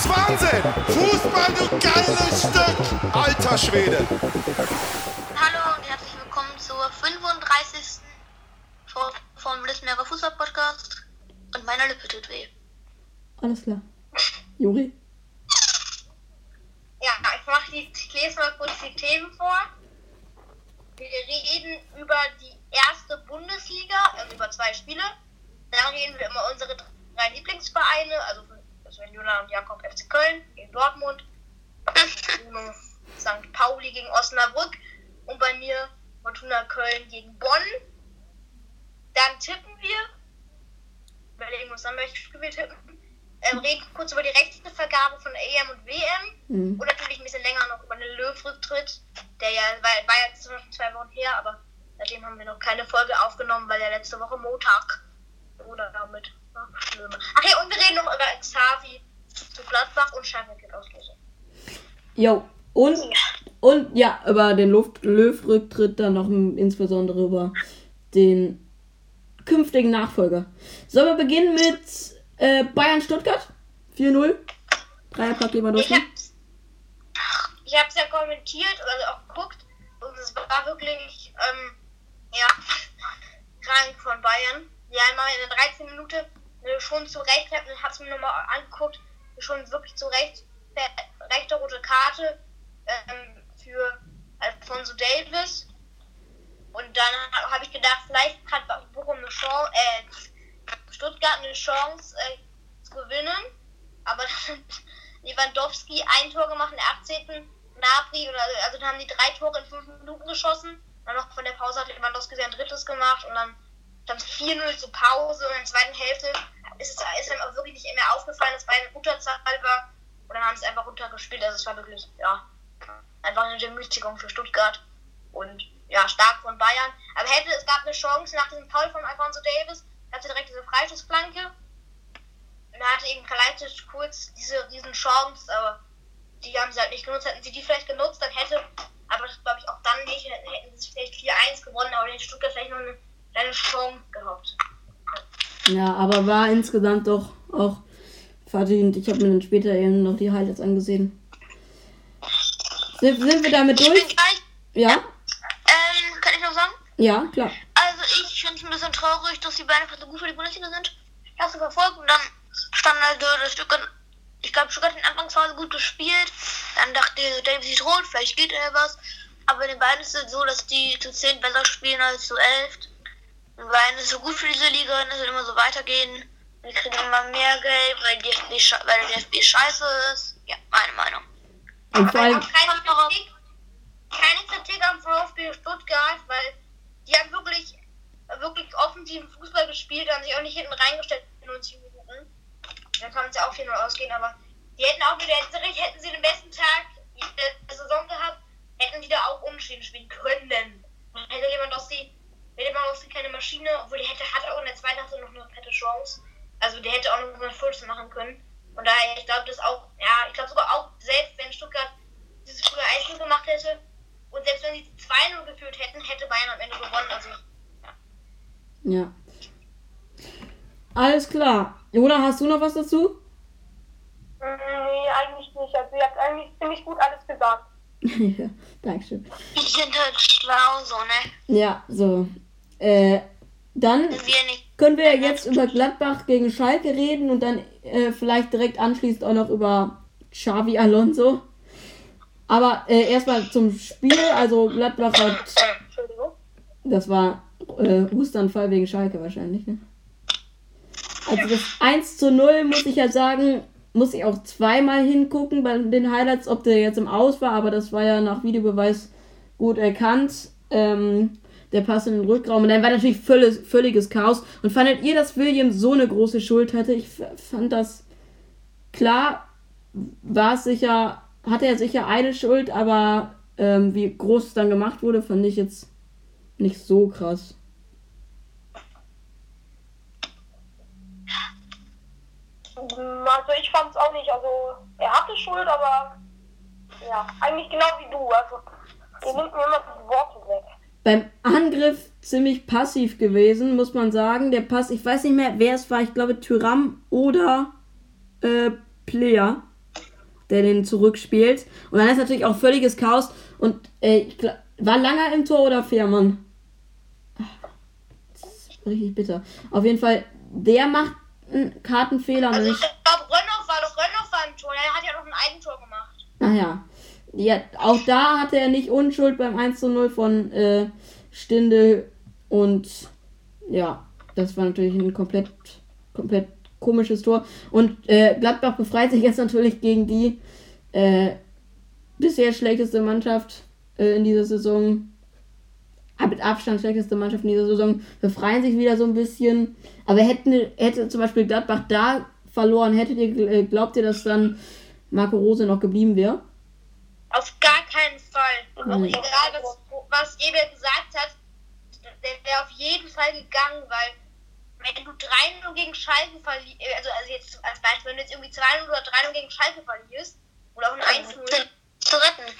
Ist Wahnsinn! Fußball, du geiles Stück! Alter Schwede! Hallo und herzlich willkommen zur 35. Folge vom Blitzmeerer Fußball Podcast. Und meiner Lippe tut weh. Alles klar. Juri? Ja, ich mache die, ich lese mal kurz die Themen vor. Wir reden über die erste Bundesliga, also über zwei Spiele. Dann reden wir über unsere drei Lieblingsvereine, also Sven Jona und Jakob FC Köln gegen Dortmund, Bruno St. Pauli gegen Osnabrück und bei mir Fortuna Köln gegen Bonn. Dann tippen wir. Überlegen, was dann möchte ich wir tippen. Ähm, reden kurz über die Rechtevergabe von EM und WM. Mhm. Und natürlich ein bisschen länger noch über den Löw-Rücktritt. Der ja, war, war jetzt schon zwei Wochen her, aber seitdem haben wir noch keine Folge aufgenommen, weil ja letzte Woche Montag oder damit. Ach, schlimm. Ach ja, und wir reden noch über Xavi zu Gladbach und Schalke-Auslösung. Jo. Und, und ja, über den Löw-Rücktritt dann noch insbesondere über den künftigen Nachfolger. Sollen wir beginnen mit äh, Bayern-Stuttgart? 4-0. Dreierpack Lewandowski. ich hab's ja kommentiert, also auch geguckt, und es war wirklich, ähm, ja, krank von Bayern. Haben mal in der 13 Minute schon zu Recht, ich hab's mir nochmal angeguckt, schon wirklich zu Recht, äh, rechte rote Karte ähm, für Alfonso Davis. Und dann habe hab ich gedacht, vielleicht hat Bochum eine Chance, äh, Stuttgart eine Chance äh, zu gewinnen. Aber dann hat Lewandowski ein Tor gemacht in der 18. Gnabry, oder, also dann haben die drei Tore in fünf Minuten geschossen. Dann noch von der Pause hat Lewandowski sein drittes gemacht und dann es 4-0 zur Pause und in der zweiten Hälfte ist es ist einem auch wirklich nicht mehr aufgefallen, dass Bayern eine Unterzahl war. Und dann haben sie einfach runtergespielt. Also es war wirklich, ja, einfach eine Demütigung für Stuttgart. Und ja, stark von Bayern. Aber hätte, es gab eine Chance nach diesem Foul von Alfonso Davis, da hatte direkt diese Freistoßflanke. Und da hatte eben Kalajdzic kurz diese riesen Chance, aber die haben sie halt nicht genutzt. Hätten sie die vielleicht genutzt, dann hätte, aber das glaube ich auch dann nicht, hätten, sie vielleicht 4-1 gewonnen, aber dann hätte Stuttgart vielleicht noch eine kleine Chance gehabt. Ja, aber war insgesamt doch auch verdient. Ich habe mir dann später eben noch die Highlights angesehen. Sind, sind wir damit Ich bin durch? gleich, Ja? ähm, kann ich noch sagen? Ja, klar. Also ich finde es ein bisschen traurig, dass die beiden einfach so gut für die Bundesliga sind. Ich habe sie verfolgt und dann stand halt das Stuttgart, ich glaube Stuttgart in der Anfangsphase gut gespielt. Dann dachte ich, Davis ist rot, vielleicht geht er was. Aber den beiden ist es so, dass die zu 10 besser spielen als zu 11. Beiden ist so gut für diese Liga und es wird immer so weitergehen. Wir kriegen immer mehr Geld, weil, die DFB, weil der DFB scheiße ist. Ja, meine Meinung. Und vor allem, keine Kritik, keine Kritik am VfB Stuttgart, weil die haben wirklich, wirklich offensiven Fußball gespielt, haben sich auch nicht hinten reingestellt in 90 Minuten. Dann kann es ja auch 4-0 ausgehen, aber die hätten auch wieder, hätten sie den besten Tag der Saison gehabt, hätten die da auch unentschieden spielen können. Hätte Lewandowski, wäre Lewandowski keine Maschine, obwohl der hätte, hat auch in der zweiten Halbzeit noch eine fette Chance. Also der hätte auch noch mal 14 machen können. Von daher, ich glaube, das auch, ja, ich glaube sogar auch, selbst wenn Stuttgart dieses früher 1 gemacht hätte und selbst wenn sie 2-0 geführt hätten, hätte Bayern am Ende gewonnen. Also, ja. Alles klar. Jonas, hast du noch was dazu? Nee, eigentlich nicht. Also ihr habt eigentlich ziemlich gut alles gesagt. ja, Dankeschön. die sind halt schlau, so, ne? Ja, so. Äh, dann können wir jetzt über Gladbach gegen Schalke reden und dann äh, vielleicht direkt anschließend auch noch über Xavi Alonso. Aber äh, erstmal zum Spiel. Also Gladbach hat. Das war äh, Hustanfall wegen Schalke wahrscheinlich, ne? Also das 1 zu 0 muss ich ja sagen, muss ich auch zweimal hingucken bei den Highlights, ob der jetzt im Aus war, aber das war ja nach Videobeweis gut erkannt. Ähm, der Pass in den Rückraum. Und dann war natürlich völlig, völliges Chaos. Und fandet ihr, dass William so eine große Schuld hatte? Ich fand das klar. war es sicher, hatte er sicher eine Schuld, aber ähm, wie groß es dann gemacht wurde, fand ich jetzt nicht so krass. Also ich fand es auch nicht. Also er hatte Schuld, aber ja, eigentlich genau wie du. Also ihr nimmt mir immer die Worte weg. Beim Angriff ziemlich passiv gewesen, muss man sagen. Der Pass, ich weiß nicht mehr, wer es war. Ich glaube Tyram oder äh, Player, der den zurückspielt. Und dann ist natürlich auch völliges Chaos. Und äh, ich glaub, war Langer im Tor oder Fährmann? Das ist richtig bitter. Auf jeden Fall, der macht einen Kartenfehler. Also ich- glaube, Rönnoff war doch Rönnoff war im Tor. Der hat ja noch ein Eigentor gemacht. Naja. Ja, auch da hatte er nicht Unschuld beim 1 zu 0 von äh, Stindel. Und ja, das war natürlich ein komplett, komplett komisches Tor. Und äh, Gladbach befreit sich jetzt natürlich gegen die äh, bisher schlechteste Mannschaft äh, in dieser Saison. Ah, Mit Abstand schlechteste Mannschaft in dieser Saison. Befreien sich wieder so ein bisschen. Aber hätten, hätte zum Beispiel Gladbach da verloren, hättet ihr, äh, glaubt ihr, dass dann Marco Rose noch geblieben wäre? Auf gar keinen Fall. Auch Mhm. egal, was, was Eber gesagt hat, der wäre auf jeden Fall gegangen, weil wenn du 3-0 gegen Schalke verlierst, also, also jetzt als Beispiel, wenn du jetzt irgendwie 2-0 oder 3-0 gegen Schalke verlierst, oder auch ein 1-0, Zu retten.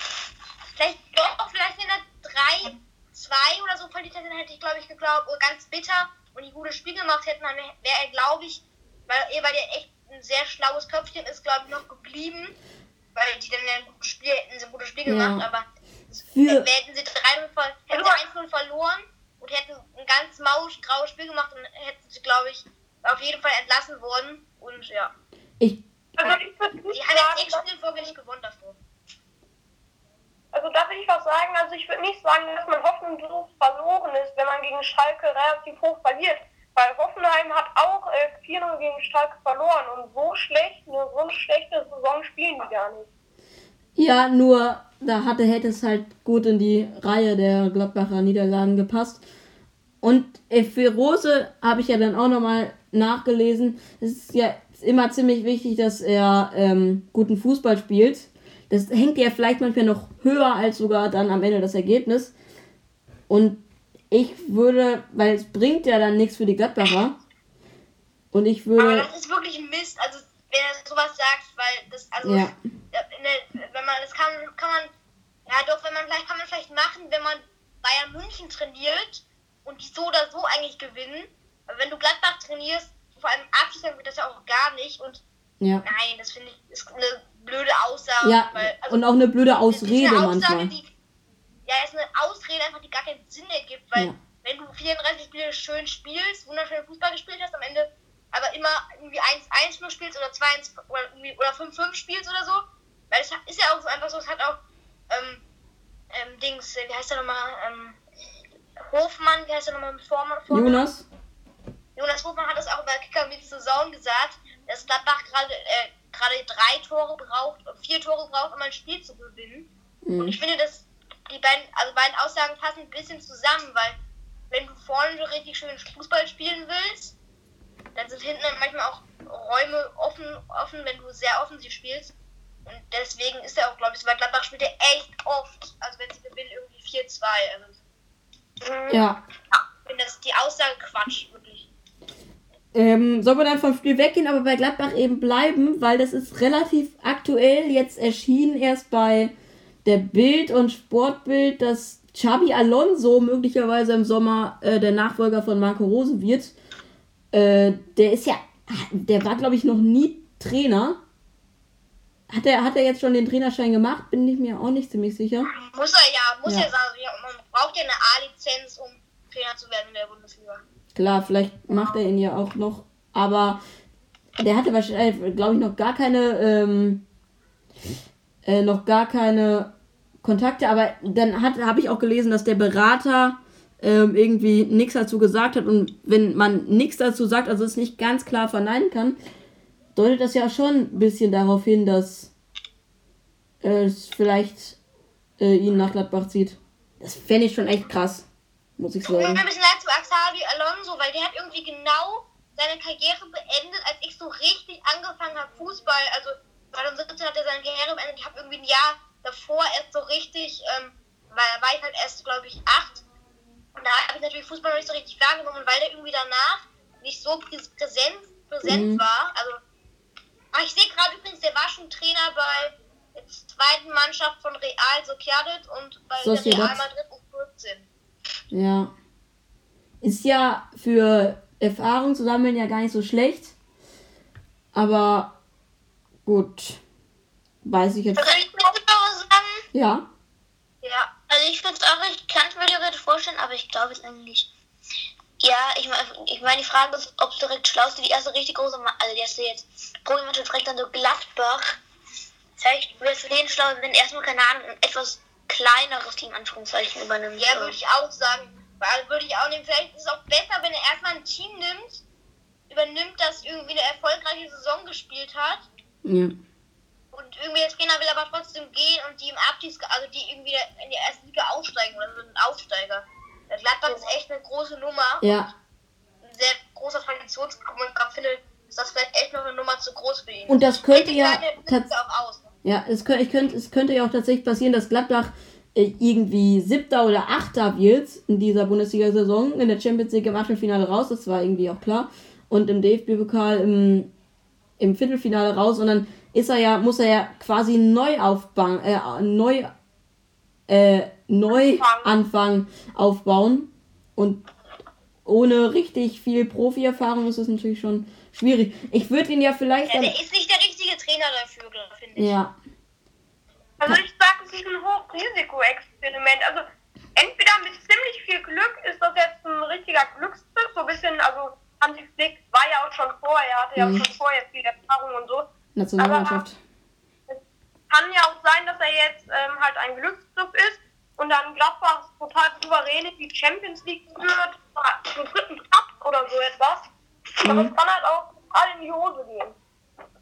vielleicht doch, vielleicht wenn er 3-2 oder so verliert hätte, dann hätte ich, glaube ich, geglaubt, oh, ganz bitter und die gute Spiel gemacht hätten, dann wäre er, glaube ich, weil Eber der echt ein sehr schlaues Köpfchen ist, glaube ich, noch geblieben, weil die dann ja ein gutes Spiel hätten, sie ein gutes Spiel Ja. gemacht, aber Für, hätten sie 3 ver hätten sie 1-0 verloren und hätten ein ganz mausch graues Spiel gemacht und hätten sie, glaube ich, auf jeden Fall entlassen worden. Und ja. ich, Also ich würde Die nicht haben jetzt sagen, echt Spiel vorher nicht gewonnen davor. also da will ich was sagen. Also ich würde nicht sagen, dass man hoffnungslos verloren ist, wenn man gegen Schalke relativ hoch verliert. Weil Hoffenheim hat auch äh, 4-0 gegen Schalke verloren und so schlecht, eine so eine schlechte Saison spielen die gar nicht. ja, nur da hatte, hätte es halt gut in die Reihe der Gladbacher Niederlagen gepasst. Und für Rose habe ich ja dann auch nochmal nachgelesen. Es ist ja immer ziemlich wichtig, dass er ähm, guten Fußball spielt. Das hängt ja vielleicht manchmal noch höher als sogar dann am Ende das Ergebnis. Und ich würde, weil es bringt ja dann nichts für die Gladbacher. Und ich Aber würde. das ist wirklich Mist. Also, wenn er sowas sagt, weil das, also, Ja. der, wenn man, das kann, kann man, ja doch, wenn man vielleicht, kann man vielleicht machen, wenn man Bayern München trainiert und die so oder so eigentlich gewinnen. Aber wenn du Gladbach trainierst, vor allem Abschluss, dann wird das ja auch gar nicht. Und Ja. nein, das finde ich, ist eine blöde Aussage. Ja, weil, also, und auch eine blöde Ausrede eine Aussage, manchmal. Die, ja, ist eine Ausrede einfach, die gar keinen Sinn ergibt, weil Ja. wenn du 34 Spiele schön spielst, wunderschön Fußball gespielt hast, am Ende aber immer irgendwie 1-1 nur spielst oder 2-1 oder, irgendwie- oder 5-5 spielst oder so, weil es ist ja auch so einfach so, es hat auch ähm, ähm, Dings, wie heißt der nochmal, ähm, Hofmann, wie heißt der nochmal Vormann? Vornamen? Jonas? Jonas Hofmann hat das auch bei Kicker mit zu Saison gesagt, dass Gladbach gerade äh, gerade drei Tore braucht, vier Tore braucht, um ein Spiel zu gewinnen. Und Mhm. ich finde, dass die beiden, also beiden Aussagen passen ein bisschen zusammen, weil wenn du vorne so richtig schön Fußball spielen willst, dann sind hinten dann manchmal auch Räume offen, offen, wenn du sehr offensiv spielst. Und deswegen ist er auch, glaube ich, so bei Gladbach spielt er echt oft, also wenn sie gewinnen, irgendwie 4-2. Also Ja. ich finde das ist die Aussage Quatsch, wirklich. Ähm, soll man dann vom Spiel weggehen, aber bei Gladbach eben bleiben, weil das ist relativ aktuell jetzt erschienen, erst bei der Bild und Sportbild, dass Xabi Alonso möglicherweise im Sommer äh, der Nachfolger von Marco Rose wird. Äh, der ist ja, der war glaube ich noch nie Trainer. Hat er, hat er jetzt schon den Trainerschein gemacht? Bin ich mir auch nicht ziemlich sicher. Muss er ja, muss Ja. ja, sagen, man braucht ja eine A-Lizenz, um Trainer zu werden in der Bundesliga. Klar, vielleicht macht er ihn ja auch noch, aber der hatte wahrscheinlich, glaube ich, noch gar keine, ähm, äh, noch gar keine Kontakte, aber dann hat habe ich auch gelesen, dass der Berater ähm, irgendwie nichts dazu gesagt hat und wenn man nichts dazu sagt, also es nicht ganz klar verneinen kann, deutet das ja schon ein bisschen darauf hin, dass äh, es vielleicht äh, ihn nach Gladbach zieht. Das fände ich schon echt krass, muss ich Tut mir sagen. ein bisschen leid zu Xavi Alonso, weil der hat irgendwie genau seine Karriere beendet, als ich so richtig angefangen habe, Fußball, also 2017 Jahr davor erst so richtig, ähm, weil war ich halt erst, glaube ich, acht. Und da habe ich natürlich Fußball noch nicht so richtig wahrgenommen, weil der irgendwie danach nicht so prä- präsent, präsent Mhm. war. Also, aber ich sehe gerade übrigens, der war schon Trainer bei der zweiten Mannschaft von Real Sociedad und bei Sociedad. Real Madrid U14. Ja. Ist ja für Erfahrung zu sammeln ja gar nicht so schlecht. Aber gut. Weiß ich jetzt. Also ich würde auch sagen, Ja. ja, Also ich finde es auch, ich kann es mir theoretisch vorstellen, aber ich glaube es eigentlich nicht. Ja, ich meine, ich mein, die Frage ist, ob es direkt schlau ist, die erste richtig große, Ma- also die erste jetzt Profimannschaft direkt dann so Gladbach. Vielleicht wäre es für den schlau, wenn erstmal, keine Ahnung, ein etwas kleineres Team, Anführungszeichen, übernimmt. ja, würde ich auch sagen. Weil würde ich auch nehmen, vielleicht ist es auch besser, wenn er erstmal ein Team nimmt, übernimmt, das irgendwie eine erfolgreiche Saison gespielt hat. Ja. Und irgendwie der Trainer will aber trotzdem gehen und die im Abstiegs, also die irgendwie in die erste Liga aussteigen oder so ein Aufsteiger. Der Gladbach ist echt eine große Nummer. Ja. Ein sehr großer Traditionsclub und ich finde, ist das vielleicht echt noch eine Nummer zu groß für ihn. Und das könnte ja auch aus. Ja, es könnte, ich könnte, es könnte ja auch tatsächlich passieren, dass Gladbach äh, irgendwie siebter oder achter wird in dieser Bundesliga-Saison. In der Champions League im Achtelfinale raus, das war irgendwie auch klar. Und im DFB-Pokal im, im Viertelfinale raus. Und dann ist er ja, muss er ja quasi neu aufbauen, äh, neu, äh, neu anfangen aufbauen. Und ohne richtig viel Profi-Erfahrung ist es natürlich schon schwierig. Ich würde ihn ja vielleicht Ja, der ist nicht der richtige Trainer dafür, finde ich. ja, Also ich sage, es ist ein Hochrisiko-Experiment. Also entweder mit ziemlich viel Glück ist das jetzt ein richtiger Glücksgriff, so ein bisschen, also Hansi Flick war ja auch schon vorher, hatte ja Mhm. auch schon vorher viel Erfahrung und so. Nationalmannschaft. Kann ja auch sein, dass er jetzt ähm, halt ein Glücksgriff ist und dann Gladbach total souverän in die Champions League führt, zum dritten Cup oder so etwas. Aber es kann halt auch total in die Hose gehen.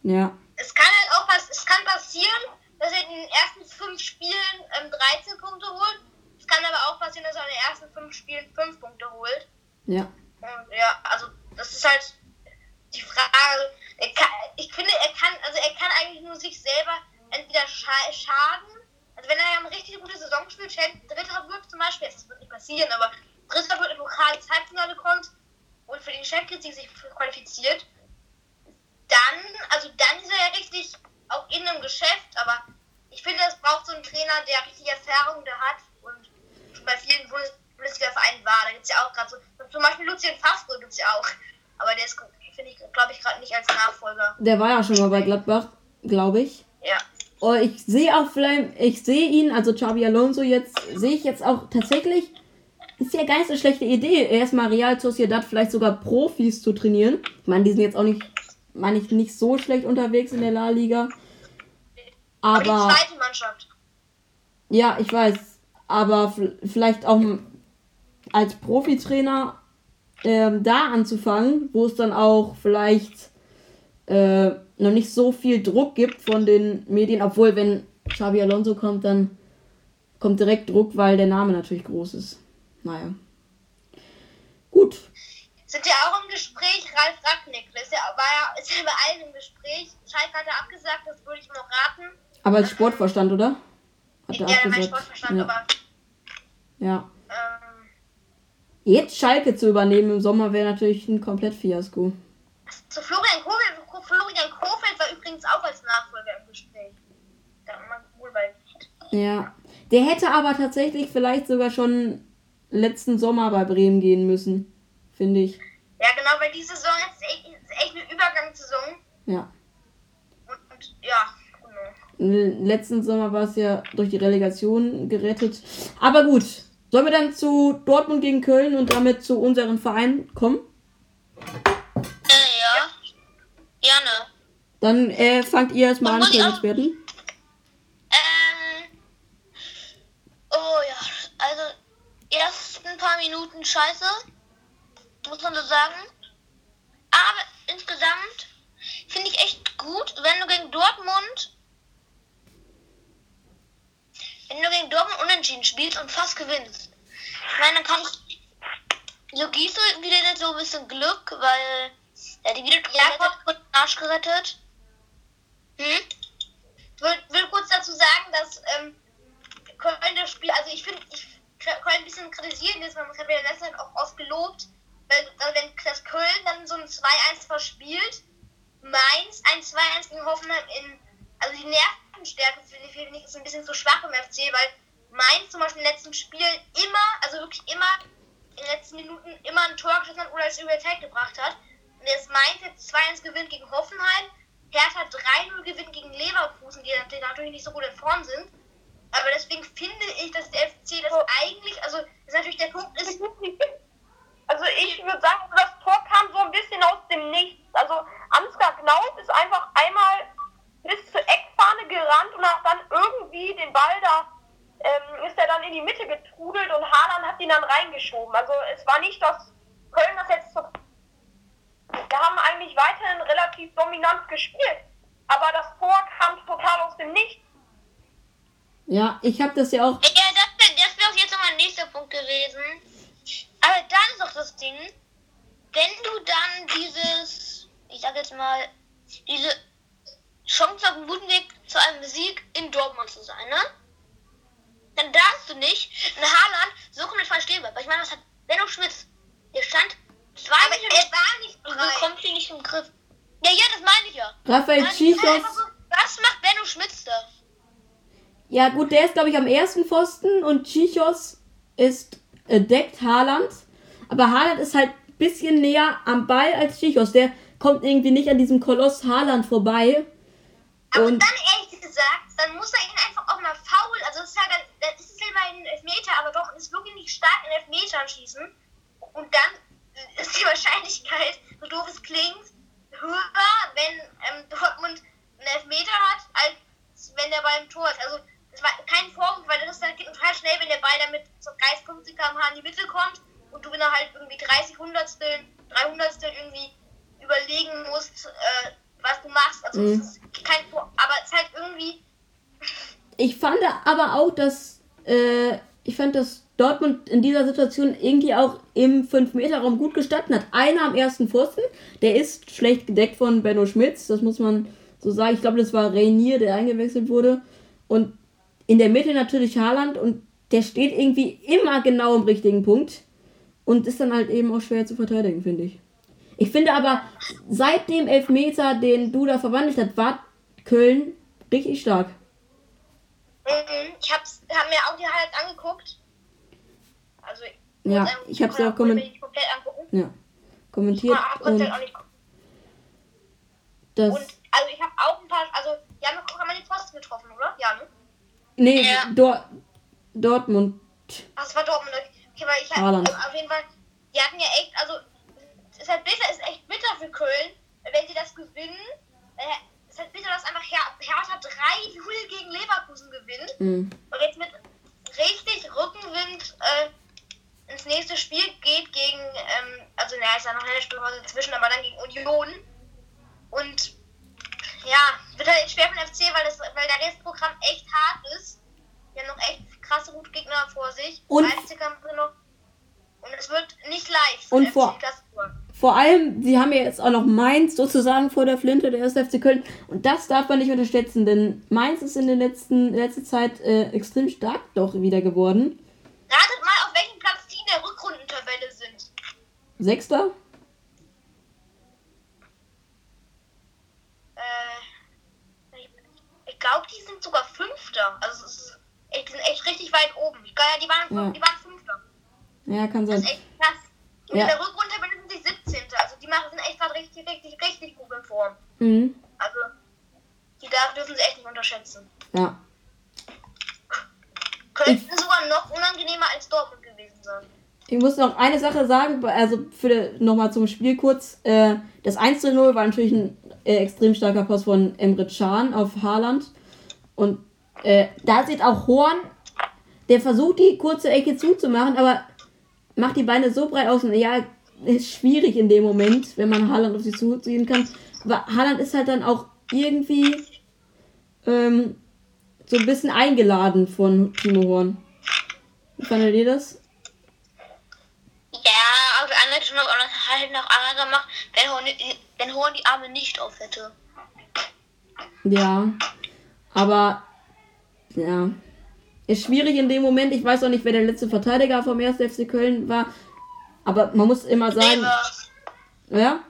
Ja. Es kann halt auch was, es kann passieren, dass er in den ersten fünf Spielen ähm, 13 Punkte holt. Es kann aber auch passieren, dass er in den ersten fünf Spielen 5 Punkte holt. Ja. Und ja, also das ist halt die Frage. Er kann, ich finde, er kann, also er kann eigentlich nur sich selber entweder scha schaden. Also wenn er ja eine richtig gute Saison spielt, Dritter wird zum Beispiel, das wird nicht passieren, aber Dritter wird im lokales Halbfinale kommt und für den Champions League sich qualifiziert, dann, also dann ist er ja richtig auch in einem Geschäft, aber ich finde, es braucht so einen Trainer, der richtig Erfahrung da hat und schon bei vielen Bundes Bundesliga-Vereinen war. Da gibt es ja auch gerade so, zum Beispiel Lucien Favre gibt es ja auch, aber der ist, finde ich, glaube ich, gerade nicht als Nachfolger. Der war ja schon mal bei Gladbach, glaube ich. Ja. Oh, ich sehe auch vielleicht, ich sehe ihn, also Xabi Alonso jetzt, sehe ich jetzt auch tatsächlich, ist ja gar nicht so schlechte Idee, erstmal Real Sociedad vielleicht sogar Profis zu trainieren. Ich meine, die sind jetzt auch nicht, meine ich, nicht so schlecht unterwegs in der La Liga. Aber die zweite Mannschaft. ja, ich weiß, aber vielleicht auch als Profitrainer ähm, da anzufangen, wo es dann auch vielleicht äh, noch nicht so viel Druck gibt von den Medien, obwohl wenn Xabi Alonso kommt, dann kommt direkt Druck, weil der Name natürlich groß ist. Naja. Gut. Sind ja auch im Gespräch Ralf Ragnick. Ist ja, war ja, ist ja bei allen im Gespräch. Schalke hat er abgesagt, das würde ich noch raten. Aber als Sportvorstand, oder? Hat Ja, er mein abgesagt. Sportverstand, Ja. aber ja. Jetzt Schalke zu übernehmen im Sommer wäre natürlich ein komplett Fiasko. zu Florian Kofeld, Florian Kofeld war übrigens auch als Nachfolger im Gespräch. Da man wohl bei Ja. Der hätte aber tatsächlich vielleicht sogar schon letzten Sommer bei Bremen gehen müssen. Finde ich. Ja, genau, weil die Saison ist echt, ist echt eine Übergangssaison. Ja. Und, und ja, genau. Letzten Sommer war es ja durch die Relegation gerettet. Aber gut. Sollen wir dann zu Dortmund gegen Köln und damit zu unserem Verein kommen? Äh, ja. Gerne. Dann äh, fangt ihr erstmal an, ich auch- Köln-Experten. Ähm. Oh ja, also erst ein paar Minuten scheiße, muss man so sagen. Aber insgesamt finde ich echt gut, wenn du gegen Dortmund, wenn du gegen Dortmund unentschieden spielst und fast gewinnst, ich meine, dann kann ich Logiso wieder so ein bisschen Glück, weil ja, die wieder Jakob kurz Arsch gerettet. Hm? Ich will, will kurz dazu sagen, dass ähm, Köln das Spiel, also ich finde, ich Köln ein bisschen kritisieren jetzt, weil man hat ja letzte Zeit auch oft gelobt, wenn, also wenn das Köln dann so ein 2-1 verspielt, Mainz ein 2-1 gegen Hoffenheim in, also die nervt Nervenstärke finde ich, ich ist ein bisschen zu schwach im FC, weil Mainz zum Beispiel im letzten Spiel immer, also wirklich immer in den letzten Minuten immer ein Tor geschossen hat oder es über Zeit gebracht hat. Und jetzt Mainz jetzt 2-1 gewinnt gegen Hoffenheim, Hertha 3-0 gewinnt gegen Leverkusen, die natürlich nicht so gut in Form sind. Aber deswegen finde ich, dass der FC das eigentlich, also ist natürlich der Punkt ist, Also ich würde sagen, das Tor kam so ein bisschen aus dem Nichts. Also Ansgar Knauf ist einfach einmal bis zur Eckfahne gerannt und hat dann irgendwie den Ball da, ähm, ist er dann in die Mitte getrudelt und Haaland hat ihn dann reingeschoben. Also es war nicht, dass Köln das jetzt so... Wir haben eigentlich weiterhin relativ dominant gespielt. Aber das Tor kam total aus dem Nichts. Ja, ich habe das ja auch. Ja, das wäre das wär auch jetzt noch mein nächster Punkt gewesen. Aber dann ist doch das Ding, wenn du dann dieses, ich sag jetzt mal, diese Chance auf einen guten Weg zu einem Sieg in Dortmund zu sein, ne? Dann darfst du nicht in Haaland so komplett falsch stehen bleiben. Weil ich meine, was hat Benno Schmitz? Der stand zwei aber Minuten er war nicht und bereit. bekommt ihn nicht im Griff. Ja, ja, das meine ich ja. Raphael Tschichos. so, Was macht Benno Schmitz da? Ja, gut, der ist, glaube ich, am ersten Pfosten und Chichos ist äh, deckt Haaland. Aber Haaland ist halt ein bisschen näher am Ball als Chichos. Der kommt irgendwie nicht an diesem Koloss Haaland vorbei. Aber Und dann ehrlich gesagt, dann muss er ihn einfach auch mal faul. Also es ist halt, dann, dann ist es ja mal ein Elfmeter, aber doch ist wirklich nicht stark in Elfmetern schießen. Und dann ist die Wahrscheinlichkeit, so doof es klingt, höher, wenn ähm, Dortmund einen Elfmeter hat, als wenn der Ball im Tor ist. Also es war kein Vorwurf, weil das ist geht total schnell, wenn der Ball damit so 30, 50 km/h in die Mitte kommt und du, er halt irgendwie 30 Hundertstel, 300 irgendwie überlegen musst, äh, was du machst. Also Mhm. es ist kein aber es ist halt irgendwie ich fand aber auch, dass äh, ich fand, dass Dortmund in dieser Situation irgendwie auch im 5-Meter-Raum gut gestanden hat. Einer am ersten Pfosten, der ist schlecht gedeckt von Benno Schmitz, das muss man so sagen. Ich glaube, das war Reinier, der eingewechselt wurde. Und in der Mitte natürlich Haaland und der steht irgendwie immer genau am richtigen Punkt und ist dann halt eben auch schwer zu verteidigen, finde ich. Ich finde aber, seit dem Elfmeter, den Duda verwandelt hat, war Köln richtig stark. Mhm, Ich hab's, hab mir auch die Highlights angeguckt. Also, Ja, ähm, ich hab's ja auch mir komment nicht komplett angucken. ja, kommentiert. Konnte Und auch nicht. das. Und also ich habe auch ein paar, also ja, haben wir die Pfosten getroffen, oder? Ja, ne? Nee, Ja. Dor Dortmund. Ach, es war Dortmund. Okay, weil ich hab, also auf jeden Fall, die hatten ja echt, also es ist halt bitter, ist echt bitter für Köln, wenn sie das gewinnen. Äh, es ist halt bitter, dass einfach Her Hertha 3-0 gegen Leverkusen gewinnt. Mhm. und jetzt mit richtig Rückenwind äh, ins nächste Spiel geht gegen, ähm, also naja, ist ja noch eine Stunde dazwischen, aber dann gegen Union. Und ja, wird halt schwer für den FC, weil, das, weil der Restprogramm echt hart ist. Die haben noch echt krasse gute Gegner vor sich. Und- Leipzig haben sie noch. Und es wird nicht leicht. Und vor-. Vor allem, sie haben ja jetzt auch noch Mainz sozusagen vor der Flinte, der erste FC Köln. Und das darf man nicht unterschätzen, denn Mainz ist in der letzten letzter Zeit äh, extrem stark doch wieder geworden. Ratet mal, auf welchem Platz die in der Rückrundentabelle sind. Sechster? Äh, ich, glaube, die sind sogar Fünfter. Also es ist echt, die sind echt richtig weit oben. Ich glaube, die waren, Ja. die waren Fünfter. Ja, kann Das sein. ist echt krass. Ja. in der Rückrundentabelle sind sie 17. Also die machen sind echt gerade richtig, richtig, richtig gut in Form. Mhm. Also die darf, dürfen sie echt nicht unterschätzen. Ja. Könnten sogar noch unangenehmer als Dortmund gewesen sein. Ich muss noch eine Sache sagen, also für nochmal zum Spiel kurz. Äh, das 1 zu 0 war natürlich ein äh, extrem starker Pass von Emre Can auf Haaland. Und äh, da sieht auch Horn, der versucht die kurze Ecke zuzumachen, aber macht die Beine so breit aus und ja, ist schwierig in dem Moment, wenn man Haaland auf sie zuziehen kann. Aber Haaland ist halt dann auch irgendwie ähm, so ein bisschen eingeladen von Timo Horn. Wie fandet ihr das? Ja, auf der anderen Seite noch halt noch Anger gemacht, wenn Horn, wenn Horn die Arme nicht auf hätte. Ja, aber ja, ist schwierig in dem Moment. Ich weiß auch nicht, wer der letzte Verteidiger vom 1. FC Köln war. Aber man muss immer sagen. Lever. Ja?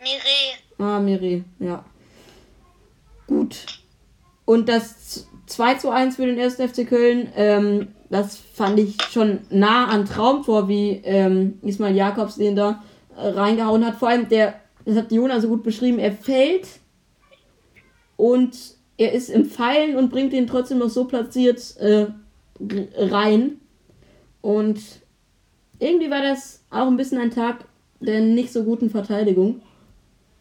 Mire. Ah, Miri, ja. Gut. Und das 2 zu 1 für den 1. FC Köln, ähm, das fand ich schon nah an Traumtor, wie ähm, Ismail Jakobs den da äh, reingehauen hat. Vor allem, der, das hat Jona so gut beschrieben, er fällt und er ist im Pfeilen und bringt den trotzdem noch so platziert äh, rein. Und irgendwie war das auch ein bisschen ein Tag der nicht so guten Verteidigung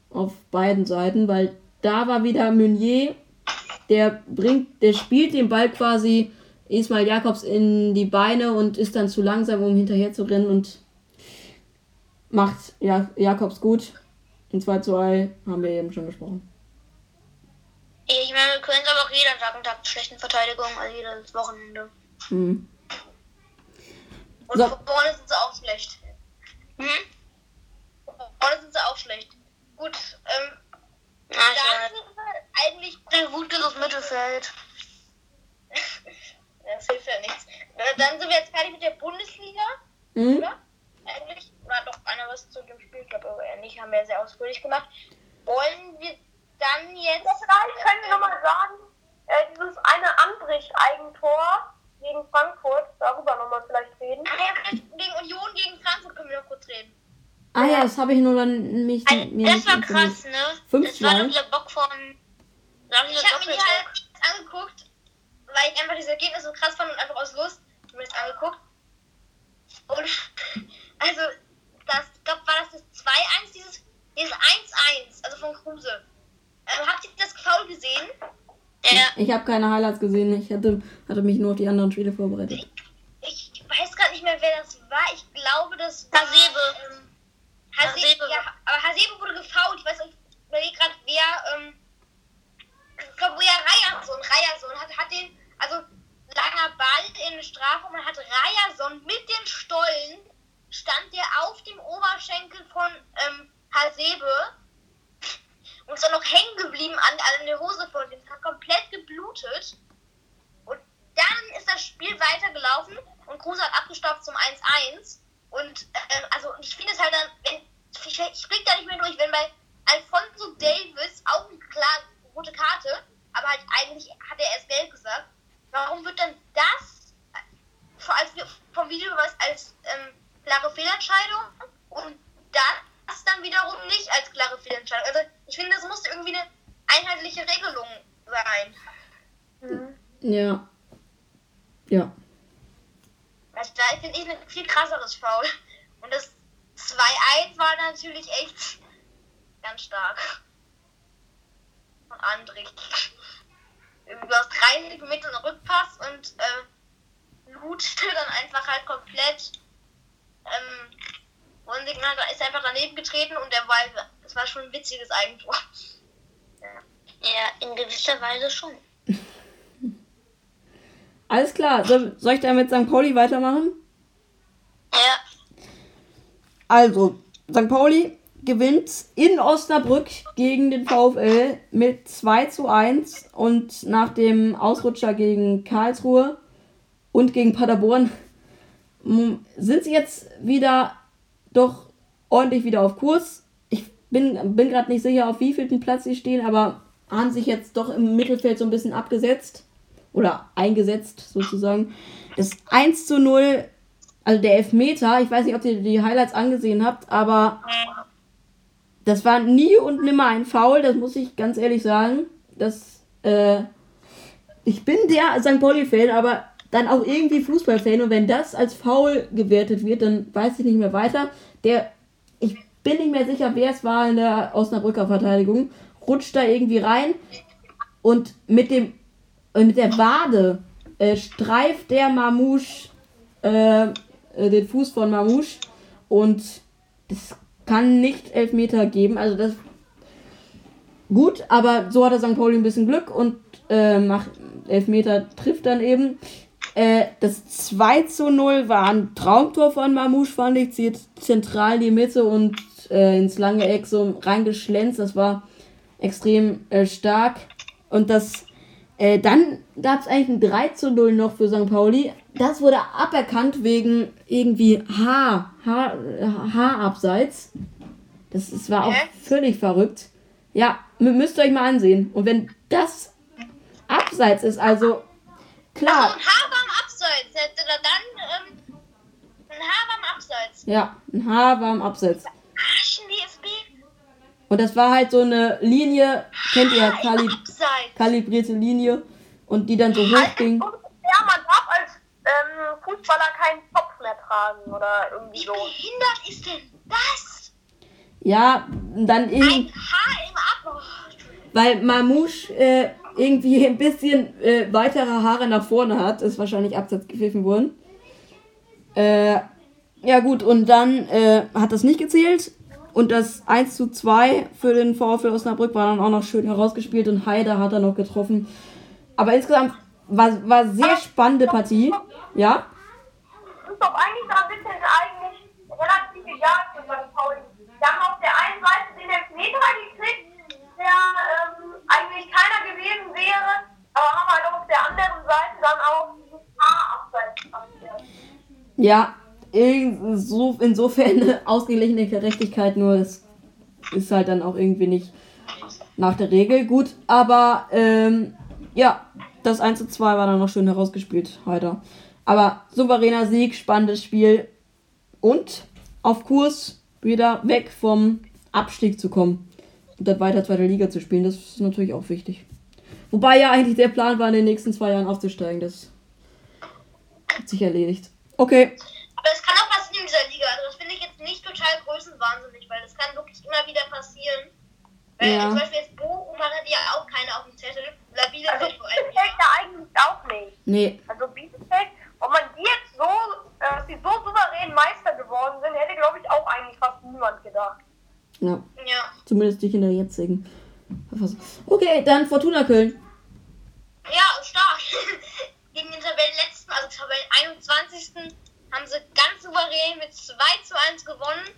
auf beiden Seiten, weil da war wieder Meunier, der bringt, der spielt den Ball quasi Ismail Jakobs in die Beine und ist dann zu langsam, um hinterher zu rennen und macht ja, Jakobs gut. In 2 zu 2 haben wir eben schon gesprochen. Ich meine, wir können es aber auch jeder Tag einen Tag schlechten Verteidigung, also jedes Wochenende. Hm. Und So. vorne sind sie auch schlecht. Hm? Vorne sind sie auch schlecht. Gut, ähm, Ja, dann ich sind wir eigentlich. Ein gutes Mittelfeld. Das hilft ja nichts. Äh, Dann sind wir jetzt fertig mit der Bundesliga, Hm? oder? Eigentlich. Hat doch einer was zu dem Spiel, ich glaube aber nicht, haben wir ja sehr ausführlich gemacht. Wollen wir dann jetzt. Vielleicht können wir nochmal sagen, äh, dieses eine Anbrich-Eigentor gegen Frankfurt, darüber nochmal vielleicht reden. Ah ja, gegen Union, gegen Frankfurt können wir noch kurz reden. Ah ja, das habe ich nur dann mich Also, mir das nicht war krass, ne? Fünf das war doch dieser Bock von. Ich habe mir die halt angeguckt, weil ich einfach diese Ergebnisse so krass fand und einfach aus Lust mir das angeguckt. Und also, das, ich glaube, war das das 2-1, dieses, dieses 1-1, also von Kruse. Ähm, habt ihr das Foul gesehen? Ja, Ich habe keine Highlights gesehen. Ich hatte, hatte mich nur auf die anderen Spiele vorbereitet. Ich weiß gerade nicht mehr, wer das war. Ich glaube, das war. Hasebe. Ähm, Hasebe. Hasebe. Ja, aber Hasebe wurde gefault. Ich weiß nicht, ich überlege gerade, wer. Ähm, ich glaube, wer Rayason. Rayason hat, hat den. Also, langer Ball in den Strafraum. Man hat Rayason mit den Stollen. Stand der auf dem Oberschenkel von ähm, Hasebe. Und ist dann noch hängen geblieben an, an der Hose von dem. Hat komplett geblutet. Und dann ist das Spiel weitergelaufen und Kruse hat abgestopft zum 1-1. Und ähm, also ich finde es halt dann, wenn ich, ich blick da nicht mehr durch, wenn bei Alfonso Davis auch eine klar rote Karte, aber halt eigentlich hat er erst gelb gesagt. Warum wird dann das äh, als, vom Videobeweis als ähm, klare Fehlentscheidung und das dann wiederum nicht als klare Fehlentscheidung? Also ich finde, das muss irgendwie eine einheitliche Regelung sein. Ja. Ja. Also da finde ich ein viel krasseres Foul. Und das 2-1 war natürlich echt ganz stark. Von Andrich. Irgendwie aus 30 Metern Rückpass und äh, Lute dann einfach halt komplett. Ähm, hat, ist einfach daneben getreten und der war, das war schon ein witziges Eigentor. Ja, in gewisser Weise schon. Alles klar. Soll, soll ich dann mit St. Pauli weitermachen? Ja, Also, St. Pauli gewinnt in Osnabrück gegen den VfL mit 2 zu 1 und nach dem Ausrutscher gegen Karlsruhe und gegen Paderborn m- sind sie jetzt wieder doch ordentlich wieder auf Kurs. Ich bin, bin gerade nicht sicher, auf wievielten Platz sie stehen, aber haben sich jetzt doch im Mittelfeld so ein bisschen abgesetzt oder eingesetzt sozusagen. Das 1 zu 0 also der Elfmeter, ich weiß nicht, ob ihr die Highlights angesehen habt, aber das war nie und nimmer ein Foul, das muss ich ganz ehrlich sagen. Das, äh, ich bin der St. Pauli-Fan, aber dann auch irgendwie Fußballfan und wenn das als Foul gewertet wird, dann weiß ich nicht mehr weiter. Der, ich bin nicht mehr sicher, wer es war in der Osnabrücker Verteidigung, rutscht da irgendwie rein und mit dem, mit der Wade äh, streift der Mamouche äh, äh, den Fuß von Mamouche und das kann nicht Elfmeter geben. Also das gut, aber so hat er St. Pauli ein bisschen Glück und äh, macht Elfmeter trifft dann eben. Äh, das 2 zu 0 war ein Traumtor von Mamouche, fand ich. Zieht zentral in die Mitte und äh, ins lange Eck so reingeschlänzt. Das war extrem äh, stark. Und das Äh, dann gab es eigentlich ein 3 zu 0 noch für St. Pauli. Das wurde aberkannt wegen irgendwie Haar, Haar, Haarabseits. Das, das war auch Hä? völlig verrückt. Ja, mü- müsst ihr euch mal ansehen. Und wenn das abseits ist, also klar, Also ein Haar war Abseits. Hätte er dann ähm, ein Haar war Abseits. ja, ein Haar war Abseits. Arschen DFB. Und das war halt so eine Linie, kennt ihr, Haar im Kali Abseits. kalibrierte Linie. Und die dann so hoch ging. Ja, man darf als ähm, Fußballer keinen Zopf mehr tragen oder irgendwie Wie so. behindert ist denn das? Ja, dann Ein irgendwie, Haar im Ab... Oh, weil Mamouche äh, irgendwie ein bisschen äh, weitere Haare nach vorne hat, ist wahrscheinlich Absatz gepfiffen worden. Äh, ja gut, und dann äh, hat das nicht gezählt. Und das 1 zu 2 für den VfL Osnabrück war dann auch noch schön herausgespielt und Heider hat dann noch getroffen. Aber insgesamt war, war sehr spannende Partie. Ja? ist doch eigentlich noch ein bisschen eigentlich relativ egal für St. Pauli. Wir haben auf der einen Seite den Elfmeter gekriegt, der ähm, eigentlich keiner gewesen wäre, aber haben halt auf der anderen Seite dann auch dieses passiert. Ja, so, insofern eine ausgeglichene Gerechtigkeit, nur es ist halt dann auch irgendwie nicht nach der Regel gut. Aber ähm, ja, das 1 zu 2 war dann noch schön herausgespielt heute. Aber souveräner Sieg, spannendes Spiel und auf Kurs wieder weg vom Abstieg zu kommen und dann weiter zweite Liga zu spielen. Das ist natürlich auch wichtig. Wobei ja eigentlich der Plan war, in den nächsten zwei Jahren aufzusteigen. Das hat sich erledigt. Okay, Aber es kann auch passieren in dieser Liga. Also das finde ich jetzt nicht total größenwahnsinnig, weil das kann wirklich immer wieder passieren. Weil Ja. zum Beispiel jetzt Bochum hatte ja auch keine auf dem Zettel. Oder Also Bielefeld ja eigentlich auch nicht. nee, Also Bielefeld, ob man die jetzt so, äh, dass sie so souverän Meister geworden sind, hätte glaube ich auch eigentlich fast niemand gedacht. ja. Ja. Zumindest nicht in der jetzigen. Okay, dann Fortuna Köln. Ja, stark. Gegen den Tabellenletzten, also Tabellen 21. haben sie ganz souverän mit 2 zu 1 gewonnen.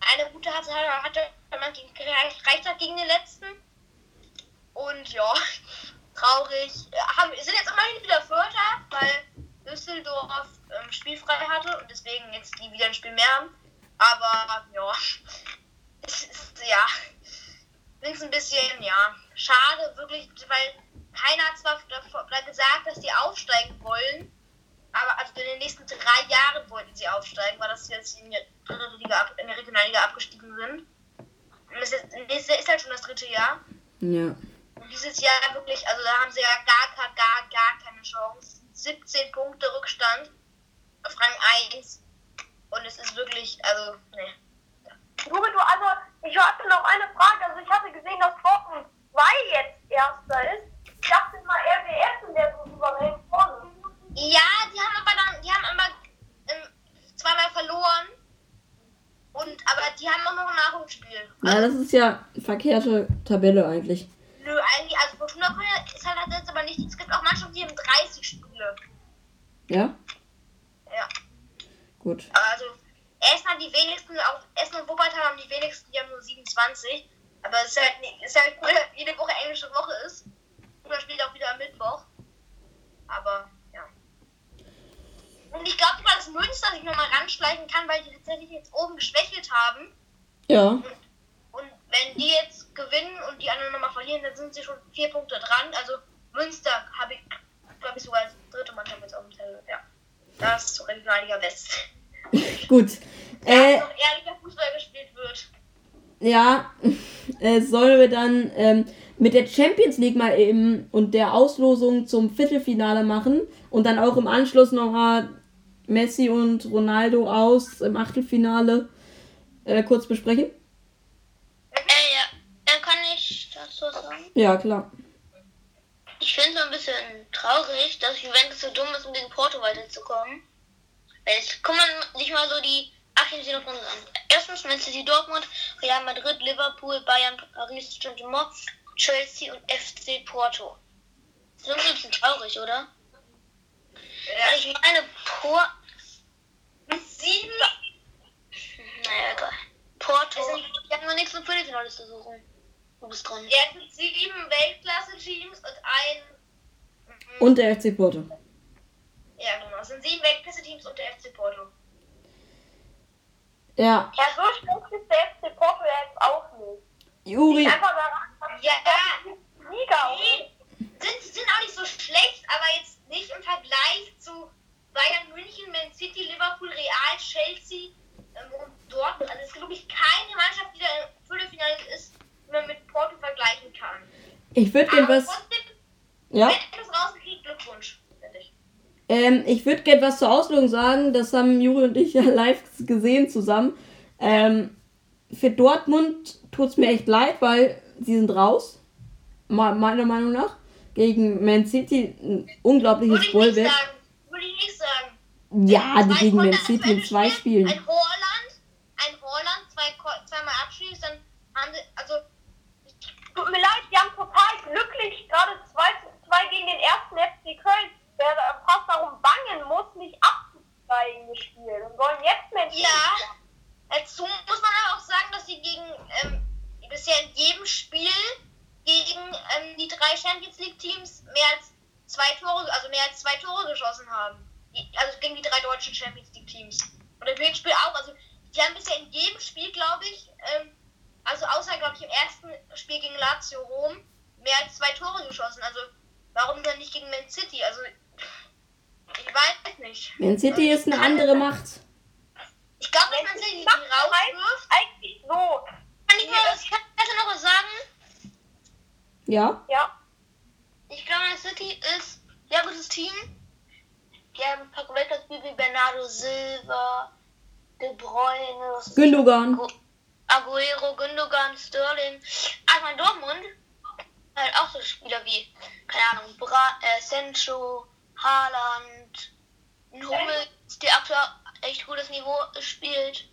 Eine gute hatte, hatte man gegen gereicht hat gegen den letzten. Und ja, traurig. Haben, sind jetzt immerhin wieder Vierter, weil Düsseldorf ähm, spielfrei hatte und deswegen jetzt die wieder ein Spiel mehr haben. Aber ja, es ist ja, finde es ein bisschen, ja, schade, wirklich, weil keiner hat zwar gesagt, dass die aufsteigen wollen, aber also in den nächsten drei Jahren wollten sie aufsteigen, weil das jetzt in die dritte Liga, ab, in die Regionalliga abgestiegen sind. Und das ist, Jahr ist halt schon das dritte Jahr. Ja. Und dieses Jahr wirklich, also da haben sie ja gar, gar, gar, gar keine Chance. 17 Punkte Rückstand auf Rang 1. Und es ist wirklich, also, ne. Juri, du, also, ich hatte noch eine Frage. Also, ich hatte gesehen, dass Fortun 2 jetzt Erster ist. Ich dachte mal, RW Essen, der so souverän vorne. Ja, die haben aber dann, die haben aber ähm, zweimal verloren. Und, aber die haben auch noch ein Nachholspiel. Ja, das ist ja verkehrte Tabelle eigentlich. Nö, eigentlich, also Fortuna Köln ist halt jetzt aber nicht, es gibt auch Mannschaften, die haben 30 Spiele. Ja? Ja. Gut. Also, Essen hat die wenigsten, auch Essen und Wuppertal haben die wenigsten, die haben nur 27. Aber es ist halt, ist halt cool, dass jede Woche englische Woche ist. Und man spielt auch wieder am Mittwoch. Aber. Und ich glaube mal, dass Münster sich nochmal ranschleichen kann, weil die tatsächlich jetzt oben geschwächelt haben. Ja. Und wenn die jetzt gewinnen und die anderen nochmal verlieren, dann sind sie schon vier Punkte dran. Also Münster habe ich, glaube ich, sogar als dritte Mannschaft jetzt auf dem Zettel. Ja. Das ist zur Regionalliga West. Gut. Da Äh, noch ehrlicher Fußball gespielt wird. ja, äh, sollen wir dann ähm, mit der Champions League mal eben und der Auslosung zum Viertelfinale machen und dann auch im Anschluss nochmal Messi und Ronaldo aus im Achtelfinale äh, kurz besprechen? Äh, ja, dann kann ich dazu sagen. Ja, klar. Ich finde es ein bisschen traurig, dass Juventus so dumm ist, um gegen Porto weiterzukommen. Weil jetzt man sich mal so die Achtelfinale an. Erstens Man City Dortmund, Real Madrid, Liverpool, Bayern, Paris, Saint-Germain, Chelsea und FC Porto. Das ist ein bisschen traurig, oder? Weil ich meine, Por... Sieben. Naja, egal. Porto. Die haben nur nichts im Viertelfinale zu suchen. Du bist dran. Er hat sieben Weltklasse-Teams und ein. Und der FC Porto. Ja, genau. Es sind sieben Weltklasse-Teams und der FC Porto. Ja, Ja, so schlecht ist der FC Porto ja jetzt auch nicht. Juri, Einfach daran, dass Ja, die Liga nee, sind, sind auch nicht so schlecht, aber jetzt nicht im Vergleich zu Bayern München, Man City, Liverpool, Real, Chelsea ähm, und Dortmund. Also es ist, glaube ich, keine Mannschaft, die da im Viertelfinale ist, die man mit Porto vergleichen kann. ich würde gern Aber was. trotzdem, Ja? wenn es rausgekriegt, Glückwunsch. Ähm, ich würde gerne was zur Auslösung sagen. Das haben Juri und ich ja live gesehen zusammen. Ähm, für Dortmund tut es mir echt leid, weil sie sind raus. Me- Meiner Meinung nach. Gegen Man City ein unglaubliches Würde ich nicht Bollwerk. sagen. Würde ich nicht sagen. Ja, die gegen Man City in zwei Spielen. Ein Holland, ein Holland, zwei, zweimal abschließt, dann haben sie, also Tut mir leid, die haben total glücklich gerade 2 zu 2 gegen den ersten FC Köln, der fast darum bangen muss, nicht abzusteigen gespielt. Und sollen jetzt Menschen. Ja. Dazu muss man aber auch sagen, dass sie gegen ähm, bisher in jedem Spiel gegen ähm, die drei Champions League Teams mehr als zwei Tore, also mehr als zwei Tore geschossen haben. Die, also gegen die drei deutschen Champions League Teams. Und im Hinspiel auch. Also die haben bisher in jedem Spiel, glaube ich, ähm, also außer glaube ich im ersten Spiel gegen Lazio Rom, mehr als zwei Tore geschossen. Also warum dann nicht gegen Man City? Also ich weiß nicht. Man City ist eine andere Macht. Ich glaube, dass man City die rauswirft. Eigentlich so. Kann ich, mal, kann ich noch was sagen? Ja? Ja. Ich glaube, Man City ist ja gutes Team. Die haben ein paar Weltklasse wie Bernardo Silva, De Bruyne, was ist Gündogan. Agu- Aguero, Gündogan, Sterling. Aber in Dortmund halt auch so Spieler wie, keine Ahnung, Bra äh, Sancho, Haaland, ein Hummel, der aktuell echt gutes Niveau spielt.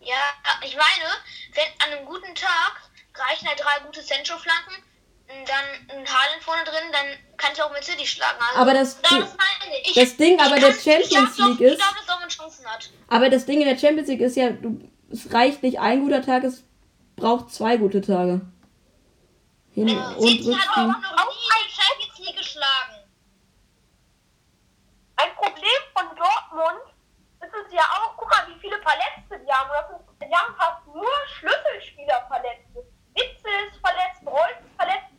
Ja, ich meine, wenn an einem guten Tag reichen halt drei gute Sancho-Flanken, dann ein Haaland vorne drin, dann kann ich auch mit City schlagen. Also, Aber das, das meine ich. das Ding aber ich der ich Champions League Ich ist. glaube, dass Dortmund Chancen hat. Aber das Ding in der Champions League ist ja, du, es reicht nicht ein guter Tag, es braucht zwei gute Tage. Hin Ja, und City hat auch noch nie in der Champions League geschlagen. Ein Problem von Dortmund ist es ja auch, guck mal, wie viele Verletzte die haben. Sind, die haben fast nur Schlüsselspieler verletzt. Witzel ist verletzt, Reus ist verletzt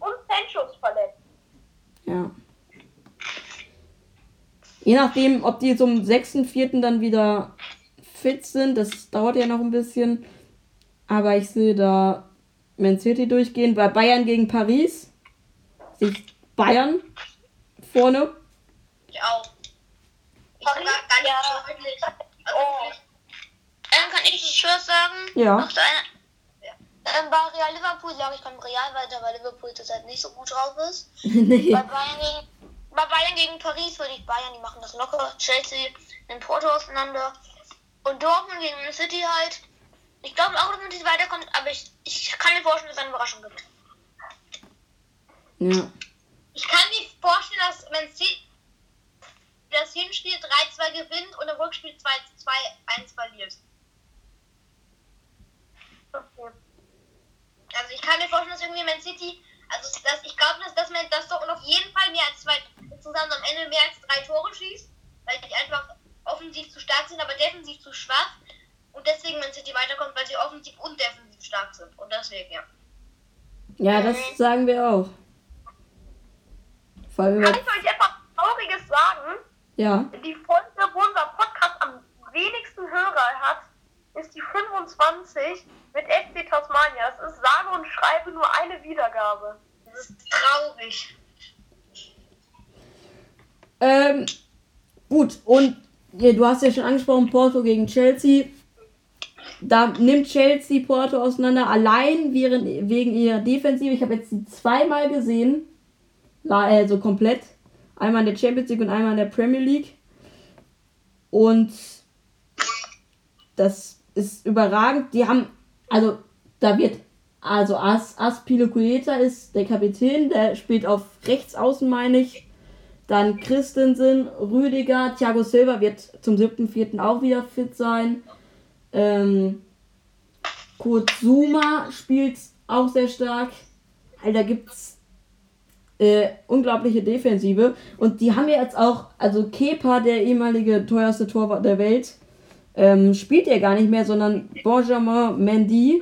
und Sancho ist verletzt. Ja. Je nachdem, ob die zum 6.4. dann wieder fit sind, das dauert ja noch ein bisschen. Aber ich sehe da Man City durchgehen. Bei Bayern gegen Paris sehe ich Bayern vorne. Ich auch. Ich Paris, war gar nicht ja. so deutlich. Also Oh. wirklich. Dann kann ich was sagen. Ja. Noch so eine. Ähm, bei Real Liverpool sage ich, kommt Real weiter, weil Liverpool zurzeit nicht so gut drauf ist. nee. Bei Bayern, gegen, bei Bayern gegen Paris würde ich Bayern, die machen das locker. Chelsea in Porto auseinander. Und Dortmund gegen Man City halt. Ich glaube auch, dass man nicht weiterkommt, aber ich, ich kann mir vorstellen, dass es eine Überraschung gibt. Ja. Ich kann mir vorstellen, dass Man City das Hinspiel 3-2 gewinnt und im Rückspiel 2-1 verliert. Okay. Also ich kann mir vorstellen, dass irgendwie Man City, also dass, ich glaube, dass, dass man das doch auf jeden Fall mehr als zwei, insgesamt am Ende mehr als drei Tore schießt, weil die einfach offensiv zu stark sind, aber defensiv zu schwach. Und deswegen Man City weiterkommt, weil sie offensiv und defensiv stark sind. Und deswegen, ja. Ja, das sagen wir auch. Vor allem Kann ich euch etwas Trauriges sagen? ja. Die Folge, wo unser Podcast am wenigsten Hörer hat, ist die 25 mit FC Tasmania. Es ist sage und schreibe nur eine Wiedergabe. Das ist traurig. Ähm, gut, und ja, du hast ja schon angesprochen, Porto gegen Chelsea. Da nimmt Chelsea Porto auseinander, allein während, wegen ihrer Defensive. Ich habe jetzt die zweimal gesehen, also komplett. Einmal in der Champions League und einmal in der Premier League. Und das ist überragend. Die haben, also da wird, also As, Aspilicueta ist der Kapitän, der spielt auf rechts außen, meine ich. Dann Christensen, Rüdiger, Thiago Silva wird zum 7.4. auch wieder fit sein. Ähm, Kurt Zuma spielt auch sehr stark. Alter, gibt's äh, unglaubliche Defensive. Und die haben ja jetzt auch, also Kepa, der ehemalige teuerste Torwart der Welt, ähm, spielt ja gar nicht mehr, sondern Benjamin Mendy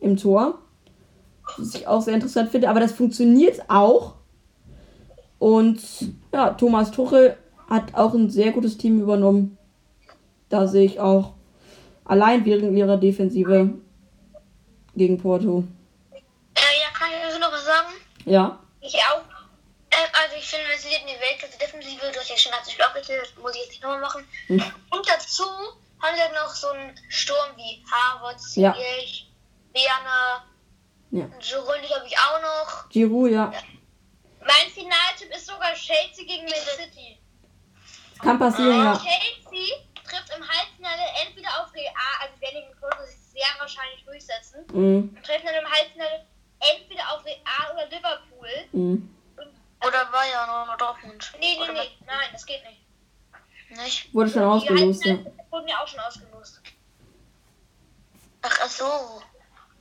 im Tor. Was ich auch sehr interessant finde. Aber das funktioniert auch. Und ja, Thomas Tuchel hat auch ein sehr gutes Team übernommen. Da sehe ich auch allein wegen ihrer Defensive gegen Porto. Äh, ja, kann ich dazu noch was sagen? Ja. Ich auch. Ähm, also ich finde, wir sind in die Weltklasse Defensive, du hast ja schon natürlich aufgezählt, das muss ich jetzt nicht nochmal machen. Hm. Und dazu haben wir noch so einen Sturm wie Harvard, Ja. Ziyech, Werner, Ja. Giroud glaube ich auch noch. Giroud, ja. Mein Finaltipp ist sogar Chelsea gegen Man City. Kann passieren, ja. Chelsea trifft im Halbfinale entweder auf Real, also die werden gegen Porto sich sehr wahrscheinlich durchsetzen, Mhm. und treffen dann im Halbfinale entweder auf Real oder Liverpool. Mhm. Oder Bayern oder Dortmund. Nee, nee, oder nee, nein, das geht nicht. Nicht? Wurde schon Die ausgelost, ja. Wurden ja auch schon ausgelost. Ach, ach so.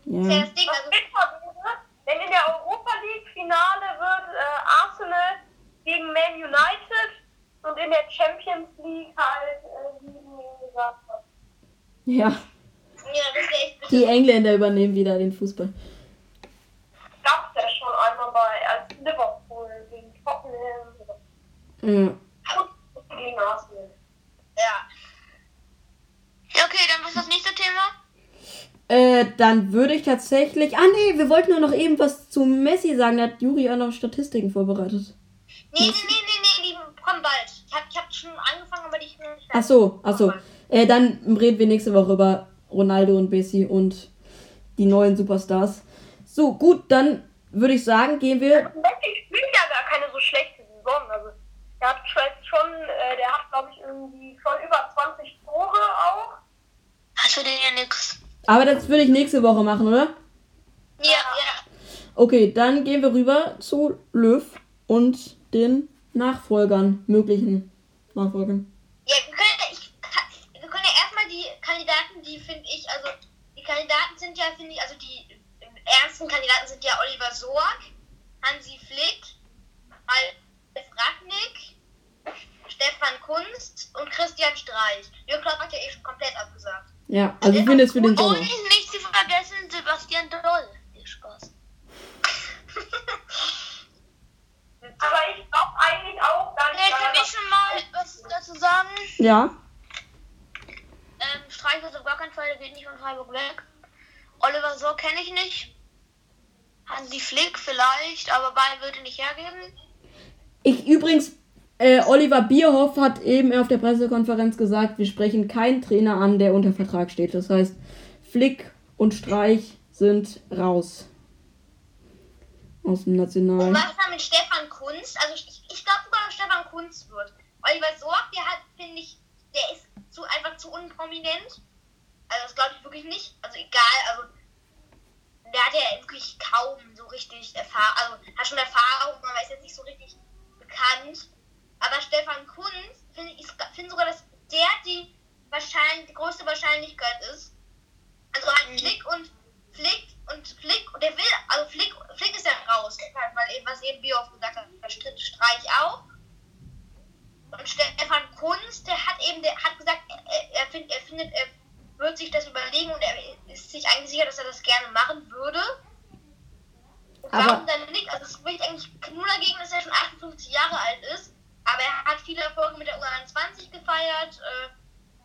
Das ist ja Ja. das Ding, Was also wäre, wenn in der Europa League Finale wird äh, Arsenal gegen Man United und in der Champions League halt äh, wie du gesagt hast. ja. ja, das. Die Engländer übernehmen wieder den Fußball. Gab's ja schon einmal bei als Liverpool gegen Tottenham Mhm. Ja. Okay, dann was ist das nächste Thema? Äh, dann würde ich tatsächlich. Ah, nee, wir wollten nur noch eben was zu Messi sagen. Da hat Juri auch noch Statistiken vorbereitet. Nee, nee, nee, nee, nee, die kommen bald. Ich hab, ich hab schon angefangen, aber die Ach so, ach so. Äh, dann reden wir nächste Woche über Ronaldo und Messi und die neuen Superstars. So, gut, dann würde ich sagen, gehen wir. Messi spielt ja gar keine so schlechte Saison. Also der hat schon, schon äh, ich irgendwie schon über 20 Tore auch. Hast du denn ja nix? Aber das würde ich nächste Woche machen, oder? Ja, ja. Okay, dann gehen wir rüber zu Löw und den Nachfolgern, möglichen Nachfolgern. Ja, wir können, ja- ich, wir können ja erstmal die Kandidaten, die finde ich, also die Kandidaten sind ja, finde ich, also die ernsten Kandidaten sind ja Oliver Sorg, Hansi Flick, Ralf Ragnick, Stefan Kunst und Christian Streich. Jürgen Klopp hat ja eh schon komplett abgesagt. Ja, also ich finde es für den Sommer. Und nicht zu vergessen, Sebastian Doll. Viel Spaß. Aber ich glaube eigentlich auch gar nicht. Nee, kann ich schon mal was dazu sagen? Ja, Ähm, Streich wird auf gar keinen Fall, der geht nicht von Freiburg weg. Oliver So kenne ich nicht. Hansi Flick vielleicht, aber Bayern würde nicht hergeben. ich übrigens, äh, Oliver Bierhoff hat eben auf der Pressekonferenz gesagt, wir sprechen keinen Trainer an, der unter Vertrag steht. Das heißt, Flick und Streich sind raus. Aus dem Und National. was ist dann mit Stefan Kunst? Also ich, ich glaube sogar, dass Stefan Kunst wird. Oliver Sorg, der hat, finde ich, der ist zu, einfach zu unprominent. Also das glaube ich wirklich nicht. Also egal, also der hat ja wirklich kaum so richtig Erfahrung, also hat schon Erfahrung, aber ist jetzt nicht so richtig bekannt. Aber Stefan Kunz, finde ich, finde sogar, dass der die wahrscheinlich die größte Wahrscheinlichkeit ist. Also halt Flick und Flick und Flick, und der will, also Flick, Flick ist ja raus, weil eben, was eben Bioff gesagt hat, Streich auch. Und Stefan Kunz, der hat eben, der hat gesagt, er, er, find, er findet, er wird sich das überlegen und er ist sich eigentlich sicher, dass er das gerne machen würde. Und Aber- warum dann nicht? Also es spricht eigentlich nur dagegen, dass er schon 58 Jahre alt ist. Aber er hat viele Erfolge mit der U21 gefeiert. Äh,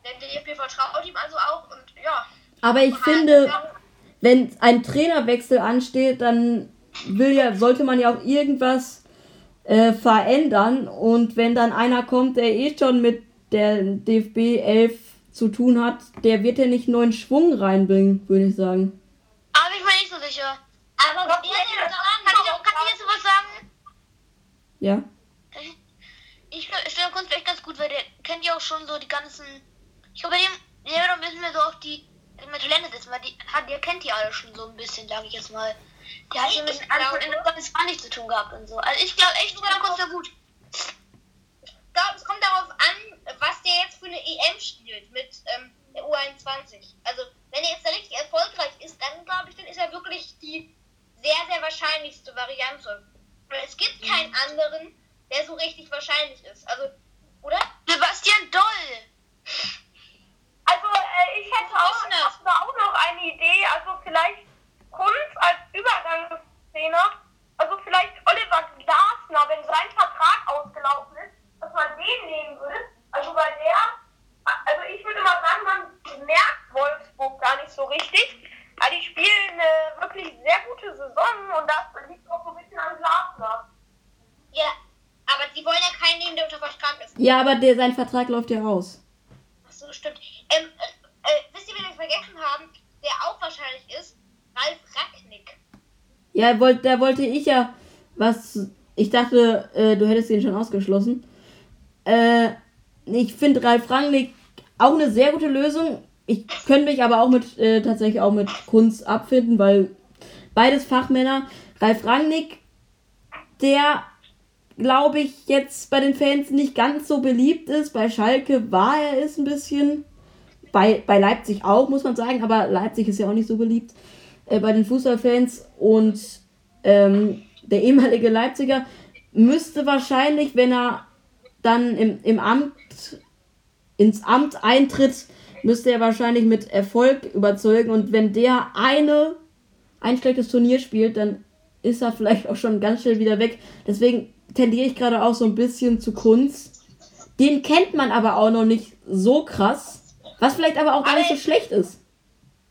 der DFB vertraut ihm also auch und ja. Aber ich finde, wenn ein Trainerwechsel ansteht, dann will ja, sollte man ja auch irgendwas äh, verändern. Und wenn dann einer kommt, der eh schon mit der DFB 11 zu tun hat, der wird ja nicht neuen Schwung reinbringen, würde ich sagen. Aber ich bin nicht so sicher. Aber Was soll denn sagen? Kann ich, kann ich jetzt was sagen? Ja. Stefan Kunz echt ganz gut, weil der kennt ja auch schon so die ganzen. Ich glaube, bei dem, auch ein bisschen mehr so auf die also Talente setzen, weil die, hat, der kennt die alle schon so ein bisschen, sage ich jetzt mal. Der hat ja mit genau, alles gar nichts zu tun gehabt und so. Also ich glaube echt, Stefan Kunz ja gut. Ich glaube, es kommt darauf an, was der jetzt für eine EM spielt mit ähm, der U21. Also, wenn er jetzt da richtig erfolgreich ist, dann glaube ich, dann ist er wirklich die sehr, sehr wahrscheinlichste Variante. Weil es gibt keinen mhm. anderen der so richtig wahrscheinlich ist. Also, oder? Sebastian Doll. Also äh, ich hätte auch, ich auch noch eine Idee, also vielleicht Kunz als Übergangstrainer, also vielleicht Oliver Glasner, wenn sein Vertrag ausgelaufen ist, dass man den nehmen würde. Also weil der, also ich würde mal sagen, man merkt Wolfsburg gar nicht so richtig. Aber die spielen eine wirklich sehr gute Saison und das liegt auch so ein bisschen an Glasner. Ja. Aber die wollen ja keinen nehmen, der unter Vertrag ist. Ja, aber der, sein Vertrag läuft ja aus. Ach so, stimmt. Ähm, äh, äh, wisst ihr, wen wir vergessen haben, der auch wahrscheinlich ist? Ralf Ragnick. Ja, wollt, da wollte ich ja was. Ich dachte, äh, du hättest ihn schon ausgeschlossen. Äh, ich finde Ralf Rangnick auch eine sehr gute Lösung. Ich könnte mich aber auch mit äh, tatsächlich auch mit Kunst abfinden, weil beides Fachmänner. Ralf Rangnick, der glaube ich jetzt bei den Fans nicht ganz so beliebt ist. Bei Schalke war er es ein bisschen. Bei, bei Leipzig auch, muss man sagen, aber Leipzig ist ja auch nicht so beliebt äh, bei den Fußballfans. Und ähm, der ehemalige Leipziger müsste wahrscheinlich, wenn er dann im, im Amt ins Amt eintritt, müsste er wahrscheinlich mit Erfolg überzeugen. Und wenn der eine ein schlechtes Turnier spielt, dann ist er vielleicht auch schon ganz schnell wieder weg. Deswegen tendiere ich gerade auch so ein bisschen zu Kunst. Den kennt man aber auch noch nicht so krass. Was vielleicht aber auch gar nicht so schlecht ist.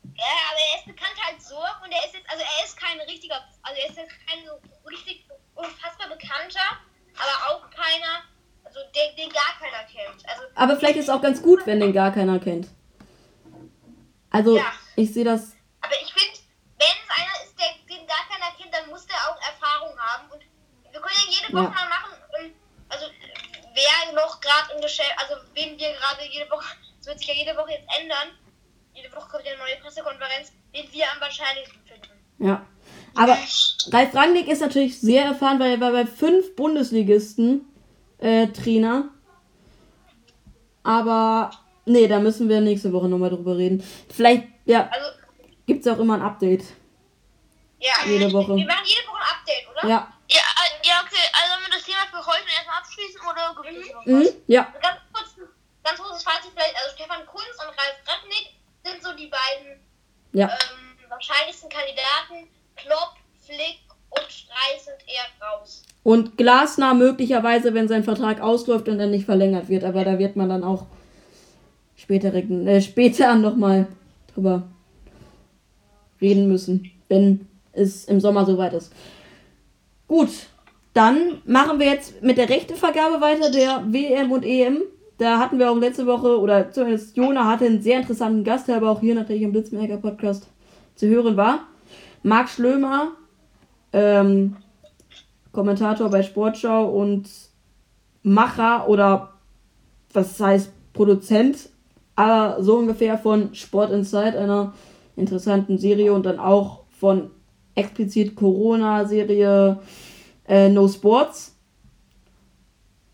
Ja, aber er ist bekannt als so und er ist jetzt, also er ist kein richtiger, also er ist jetzt kein so richtig unfassbar bekannter, aber auch keiner, also den, den gar keiner kennt. Also Aber vielleicht ist es auch ganz gut, wenn den gar keiner kennt. Also, Ja. ich sehe das. Aber ich finde, wenn es einer ist, der, den gar keiner kennt, dann muss der auch Erfahrung haben. Und wir können ja jede Woche Ja. mal machen, ähm, also wer noch gerade im Geschäft, also wen wir gerade jede Woche, das wird sich ja jede Woche jetzt ändern. Jede Woche kommt ja eine neue Pressekonferenz, den wir am wahrscheinlichsten finden. Ja. Aber Ralf Rangnick ist natürlich sehr erfahren, weil er war bei fünf Bundesligisten äh, Trainer. Aber nee, da müssen wir nächste Woche nochmal drüber reden. Vielleicht, ja, Also, gibt's auch immer ein Update. ja, Jede Woche. wir machen jede Woche ein Update, oder? Ja. Ja, äh, ja, okay. Also wollen wir das Thema für heute erstmal abschließen oder Mhm, ja. Also Ganz kurz, ganz kurzes Fazit vielleicht, also Stefan Kunz und Ralf Ragnick sind so die beiden Ja. ähm, wahrscheinlichsten Kandidaten. Klopp, Flick und Streich sind eher raus. Und Glasner möglicherweise, wenn sein Vertrag ausläuft und dann nicht verlängert wird. Aber da wird man dann auch später, äh, später nochmal drüber reden müssen, wenn es im Sommer soweit ist. Gut, dann machen wir jetzt mit der Rechtevergabe weiter, der WM und EM. Da hatten wir auch letzte Woche, oder zumindest Jona hatte einen sehr interessanten Gast, der aber auch hier natürlich im Blitzmerker Podcast zu hören war. Marc Schlömer, ähm, Kommentator bei Sportschau und Macher oder was heißt Produzent, aber so ungefähr von Sport Inside, einer interessanten Serie und dann auch von explizit Corona-Serie äh, No Sports.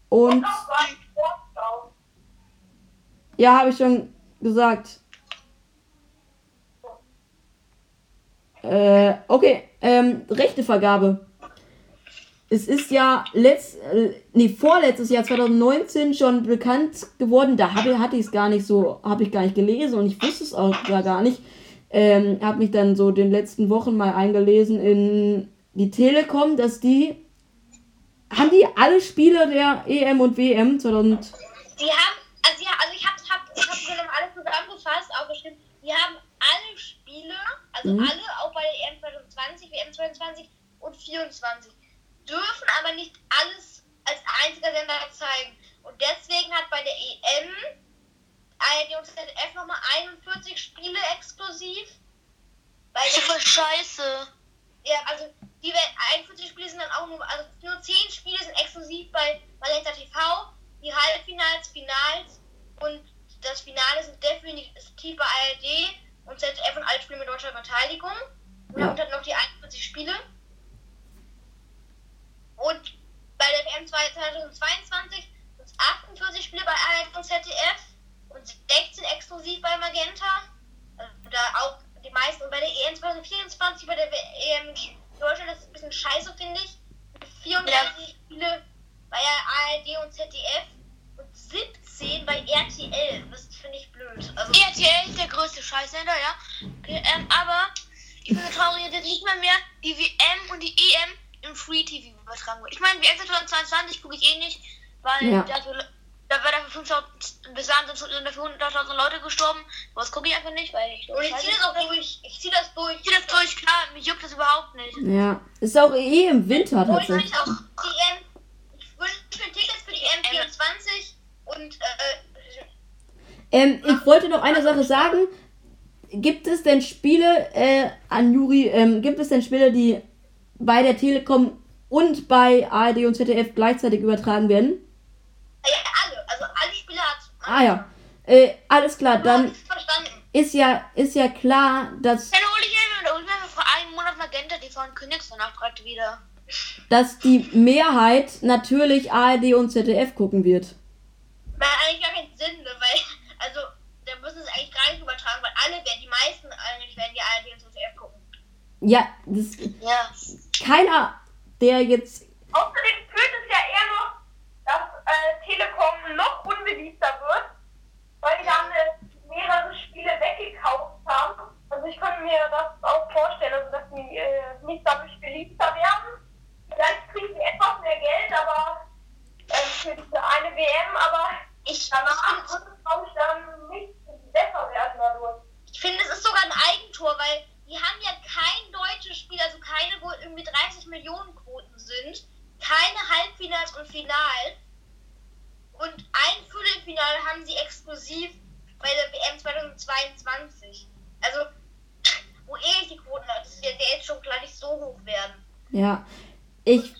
Und ja, habe ich schon gesagt. Äh, okay, ähm, Rechtevergabe. Es ist ja letzt, äh, nee, vorletztes Jahr 2019 schon bekannt geworden. Da habe, hatte ich es gar nicht so, habe ich gar nicht gelesen und ich wusste es auch gar nicht. Ähm, habe mich dann so den letzten Wochen mal eingelesen in die Telekom, dass die haben die alle Spiele der EM und WM 2000 Die haben, also, ja, also ich habe hab, ich hab nochmal alles zusammengefasst, aufgeschrieben. Die haben alle Spiele, also Mhm. alle, auch bei der EM 2020, WM 22 und 24, dürfen aber nicht alles als einziger Sender zeigen. Und deswegen hat bei der EM ARD und ZDF nochmal 41 Spiele exklusiv. Bei Das ist scheiße. ja, also die Wel- 41 Spiele sind dann auch nur, also nur 10 Spiele sind exklusiv bei Magenta TV, die Halbfinals, Finals und das Finale sind definitiv bei ARD und ZDF und alle Spiele mit deutscher Beteiligung. Und Ja. dann noch die 41 Spiele. Und bei der WM 2022 sind es 48 Spiele bei ARD und ZDF 16 exklusiv bei Magenta. Also da auch die meisten. Und bei der EM 2024, bei der EM Deutschland, das ist ein bisschen scheiße, finde ich. 34 Spiele bei ARD und ZDF und 17 bei RTL. Das finde ich blöd. Also, RTL ist der größte Scheißsender, ja. Ähm, aber ich es traurig, dass nicht mal mehr die WM und die EM im Free TV übertragen wird. Ich meine, WM 2022 gucke ich eh nicht, weil Ja. dafür, da wird dafür 5.000, bis dahin sind sind dafür 100.000 Leute gestorben. Was gucke ich einfach nicht, weil ich und ich ziehe das auch durch. Ich ziehe das durch. Ich zieh das durch, klar, mich juckt das überhaupt nicht. Ja. Ist auch eh im Winter tatsächlich. ich auch die. Ich wünsche mir Tickets für die EM 24 und äh, Ähm, ich wollte noch eine Sache sagen. Gibt es denn Spiele, äh, an Juri, ähm, gibt es denn Spiele, die bei der Telekom und bei ARD und ZDF gleichzeitig übertragen werden? ja, alle. Also alle Spieler hat. Ah ja. Äh, alles klar, dann Ist ja, ist ja klar, dass, Dann hole ich mir, hol ich mir vor einem Monat Kündigst danach direkt wieder. dass die Mehrheit natürlich ARD und ZDF gucken wird. Weil eigentlich gar keinen Sinn, ne? weil, also, da müssen es eigentlich gar nicht übertragen, weil alle werden, die meisten eigentlich werden die ARD und ZDF gucken. Ja, das, Ja. keiner, der jetzt, Außerdem führt es ja eher noch, dass äh, Telekom noch unbeliebter wird, weil die dann mehrere Spiele weggekauft haben. Also ich könnte mir das auch vorstellen, also dass die äh, nicht dadurch beliebter werden. Vielleicht kriegen sie etwas mehr Geld, aber äh, für diese eine WM, aber Ich, danach ich, wird es, glaube ich, dann nicht besser werden dadurch. ich finde, es ist sogar ein Eigentor, weil die haben ja kein deutsches Spiel, also keine, wo irgendwie 30 Millionen Quoten sind, keine Halbfinals und Final. Und ein Viertelfinale haben sie exklusiv bei der WM 2022. Also, wo eh die Quoten, das wird ja jetzt schon gleich nicht so hoch werden. Ja, ich,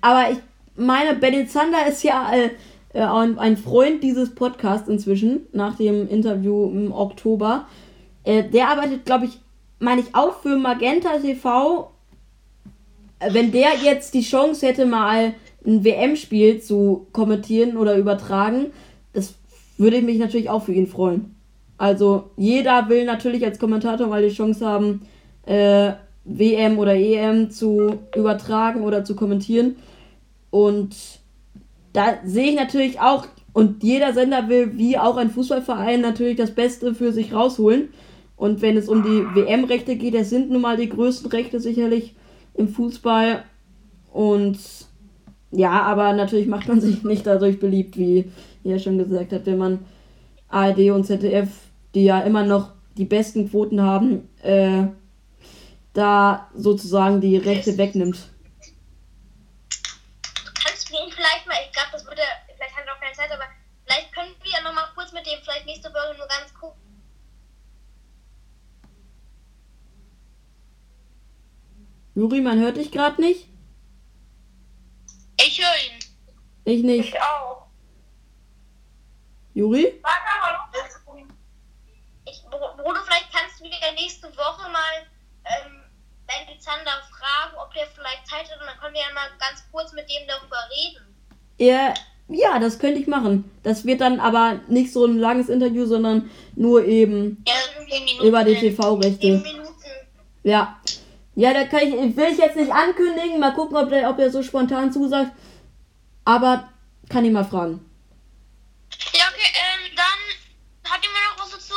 aber ich meine, Benny Zander ist ja äh, äh, ein, Freund dieses Podcasts inzwischen, nach dem Interview im Oktober. Äh, der arbeitet, glaube ich, meine ich auch für Magenta TV. Äh, Wenn der jetzt die Chance hätte, mal ein WM-Spiel zu kommentieren oder übertragen, das würde mich natürlich auch für ihn freuen. Also jeder will natürlich als Kommentator mal die Chance haben, äh, WM oder EM zu übertragen oder zu kommentieren. Und da sehe ich natürlich auch, und jeder Sender will, wie auch ein Fußballverein, natürlich das Beste für sich rausholen. Und wenn es um die WM-Rechte geht, das sind nun mal die größten Rechte sicherlich im Fußball. Und ja, aber natürlich macht man sich nicht dadurch beliebt, wie ihr schon gesagt habt, wenn man ARD und ZDF, die ja immer noch die besten Quoten haben, äh, da sozusagen die Rechte wegnimmt. kannst du ihn vielleicht mal, ich glaube, das würde, vielleicht hat er auch keine Zeit, aber vielleicht können wir ja nochmal kurz mit dem, vielleicht nächste Woche nur ganz kurz. Juri, man hört dich gerade nicht? Ich höre ihn. Ich nicht. Ich auch. Juri? Sag noch. Bru- Bruno, vielleicht kannst du wieder nächste Woche mal ähm, Benny Zander fragen, ob der vielleicht Zeit hat und dann können wir ja mal ganz kurz mit dem darüber reden. Ja, ja, das könnte ich machen. Das wird dann aber nicht so ein langes Interview, sondern nur eben Ja, 10 Minuten. über die TV-Rechte. Ja. Ja, da kann ich, will ich jetzt nicht ankündigen. Mal gucken, ob der, ob der so spontan zusagt. Aber kann ich mal fragen. Ja, okay, ähm, dann hat jemand noch was dazu?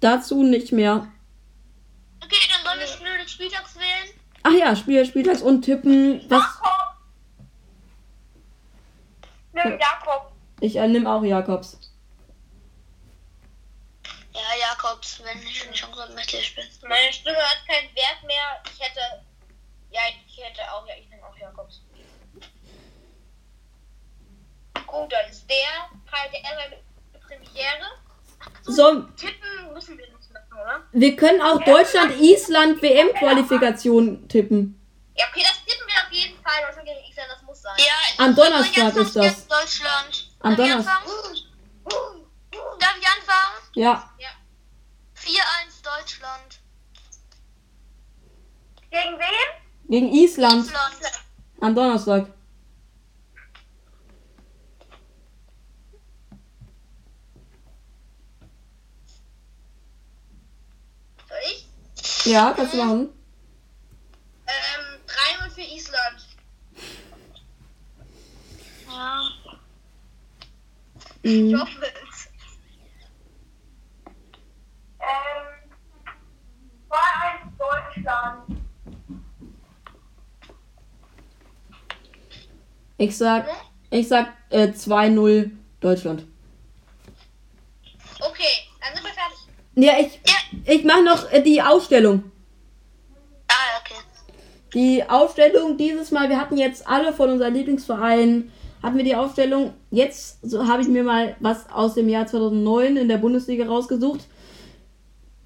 Dazu nicht mehr. Okay, dann sollen wir Spiele des Spieltags wählen. Ach ja, Spiel, Spieltags und tippen. Was? Jakob. Nimm Jakob. Ich äh, nehme auch Jakobs. Ja, Jakobs, wenn ich schon die Chance habe, möchte ich spielen. Meine Stimme hat keinen Wert mehr. Ich hätte. Ja, ich hätte auch, ja, ich nehme auch Jakobs. Gut, dann ist der halt der seine Premiere. So, Tippen müssen wir nicht machen, oder? wir können auch Deutschland-Island WM-Qualifikation tippen. Ja, okay, das tippen wir auf jeden Fall. Sein. Ja, Am Donnerstag ist das. Deutschland. Am Donnerstag. Darf ich anfangen? Ja. 4-1 Deutschland. Gegen wen? Gegen Island Island. am Donnerstag. Soll ich? Ja, kannst du machen. Ähm, 3-0 für Island. Ja. Ich Mhm. hoffe es. Ähm, 2-1 Deutschland. Ich sag, ich sag äh, 2-0 Deutschland. Okay, dann sind wir fertig. Ja, ich, ich mache noch äh, die Ausstellung. Ah, okay. Die Aufstellung dieses Mal, wir hatten jetzt alle von unseren Lieblingsvereinen, hatten wir die Aufstellung. Jetzt so habe ich mir mal was aus dem Jahr 2009 in der Bundesliga rausgesucht.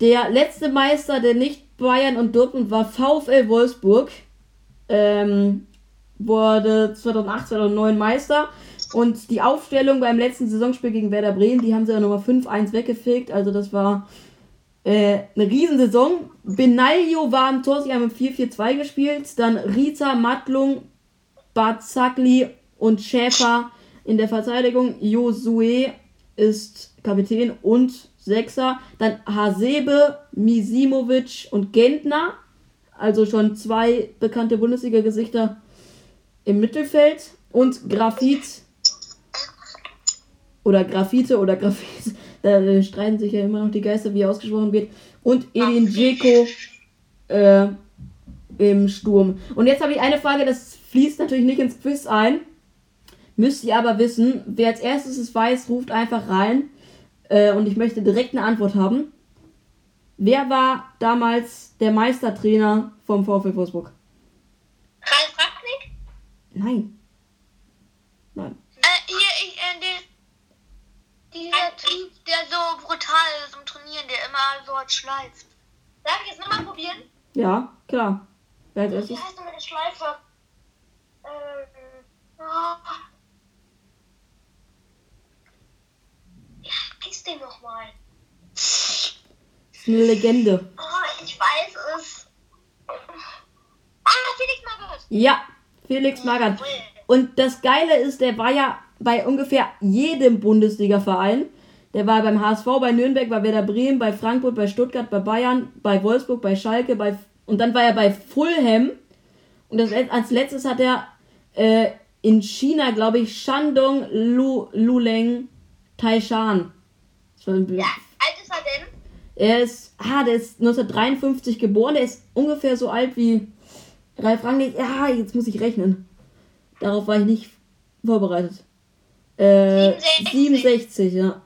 Der letzte Meister, der nicht Bayern und Dortmund war, VfL Wolfsburg. Ähm, wurde 2008, 2009 Meister. Und die Aufstellung beim letzten Saisonspiel gegen Werder Bremen, die haben sie ja Nummer 5-1 weggefegt. Also das war äh, eine Riesensaison. Benaglio war im Tor, sie haben im 4-4-2 gespielt. Dann Rita, Matlung, Barzakli und Schäfer in der Verteidigung. Josue ist Kapitän und Sechser. Dann Hasebe, Misimovic und Gentner. Also schon zwei bekannte Bundesliga-Gesichter im Mittelfeld. Und Grafit oder Graffite oder Graffit. Da äh, streiten sich ja immer noch die Geister, wie er ausgesprochen wird. Und Edin Dzeko äh, im Sturm. Und jetzt habe ich eine Frage, das fließt natürlich nicht ins Quiz ein. Müsst ihr aber wissen, wer als erstes es weiß, ruft einfach rein. Äh, und ich möchte direkt eine Antwort haben. Wer war damals der Meistertrainer vom VfL Wolfsburg? Ralf Ragnick? Nein. Nein. Äh, hier, ich, äh, der, dieser Typ, der so brutal ist im Trainieren, der immer so hat schleift. Darf ich jetzt nochmal probieren? Ja, klar. Wer als Wie heißt nochmal der Schleifer? Ähm, oh. Hieß den nochmal? Ist eine Legende. Oh, ich weiß es. Ah, Felix Magath. Ja, Felix Magath. Und das Geile ist, der war ja bei ungefähr jedem Bundesliga-Verein. Der war beim HSV, bei Nürnberg, bei Werder Bremen, bei Frankfurt, bei Stuttgart, bei Bayern, bei Wolfsburg, bei Schalke, bei und dann war er bei Fulham. Und das, als letztes hat er äh, in China, glaube ich, Shandong Lu, Luleng Taishan. Ein Ja, alt ist er denn? er ist, ah, der ist 1953 geboren, der ist ungefähr so alt wie Ralf Rangnick. Ja, jetzt muss ich rechnen. Darauf war ich nicht vorbereitet. Äh, 67. 67, ja.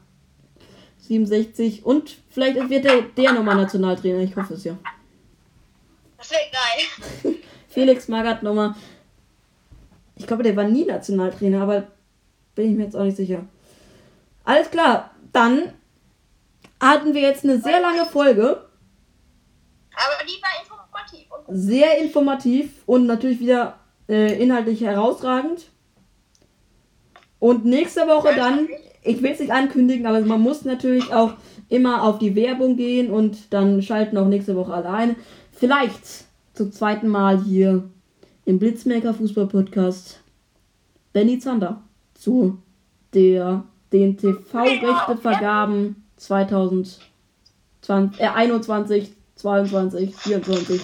67 und vielleicht wird der, der nochmal Nationaltrainer, ich hoffe es ja. Das wäre geil. Felix Magath nochmal. Ich glaube, der war nie Nationaltrainer, aber bin ich mir jetzt auch nicht sicher. Alles klar, dann hatten wir jetzt eine sehr lange Folge. Aber die war informativ. Sehr informativ und natürlich wieder äh, inhaltlich herausragend. Und nächste Woche dann, ich will es nicht ankündigen, aber man muss natürlich auch immer auf die Werbung gehen und dann schalten auch nächste Woche alleine. Vielleicht zum zweiten Mal hier im Blitzmaker Fußball Podcast Benny Zander zu der den TV-Rechte vergaben 2020, äh, 21, 22, 24.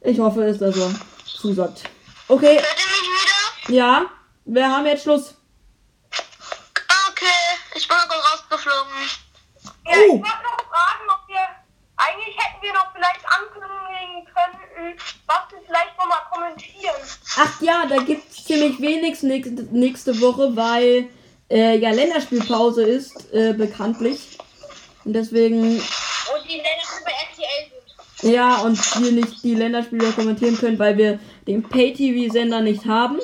Ich hoffe es, dass er zusagt. Okay, Hört ihr mich wieder? ja, wir haben jetzt Schluss. Okay, ich bin gerade rausgeflogen. Ja, Oh. ich wollte noch fragen, ob wir. Eigentlich hätten wir noch vielleicht ankündigen können, was wir vielleicht nochmal kommentieren. Ach ja, da gibt es ziemlich wenig nächste Woche, weil äh, ja Länderspielpause ist, äh, bekanntlich. Und deswegen, Und die Länder schon bei RTL sind. ja, und wir nicht die Länderspiele kommentieren können, weil wir den Pay-TV-Sender nicht haben.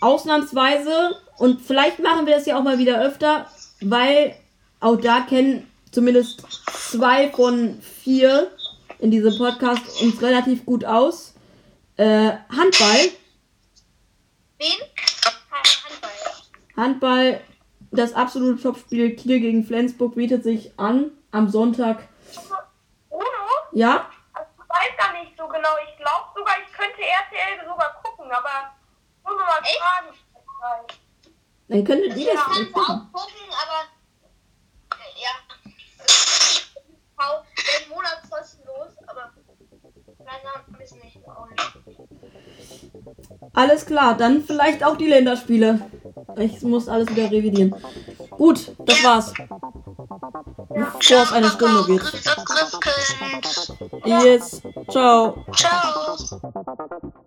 Ausnahmsweise, und vielleicht machen wir das ja auch mal wieder öfter, weil auch da kennen zumindest zwei von vier in diesem Podcast uns relativ gut aus. Äh, Handball. Wen? Ha- Handball. Das absolute Topspiel Kiel gegen Flensburg bietet sich an am Sonntag. Bruno, Ja? ich weiß da nicht so genau. Ich glaube sogar, ich könnte RTL sogar gucken, aber muss man mal Echt? fragen. Dann könntet ihr Ich das es gucken. auch gucken, aber. Ja. Den Monat kostenlos, aber. Langsam ein Alles klar, dann vielleicht auch die Länderspiele. Ich muss alles wieder revidieren. Gut, das war's. Bevor es eine Stunde geht. Kind. Yes. Ciao. Ciao.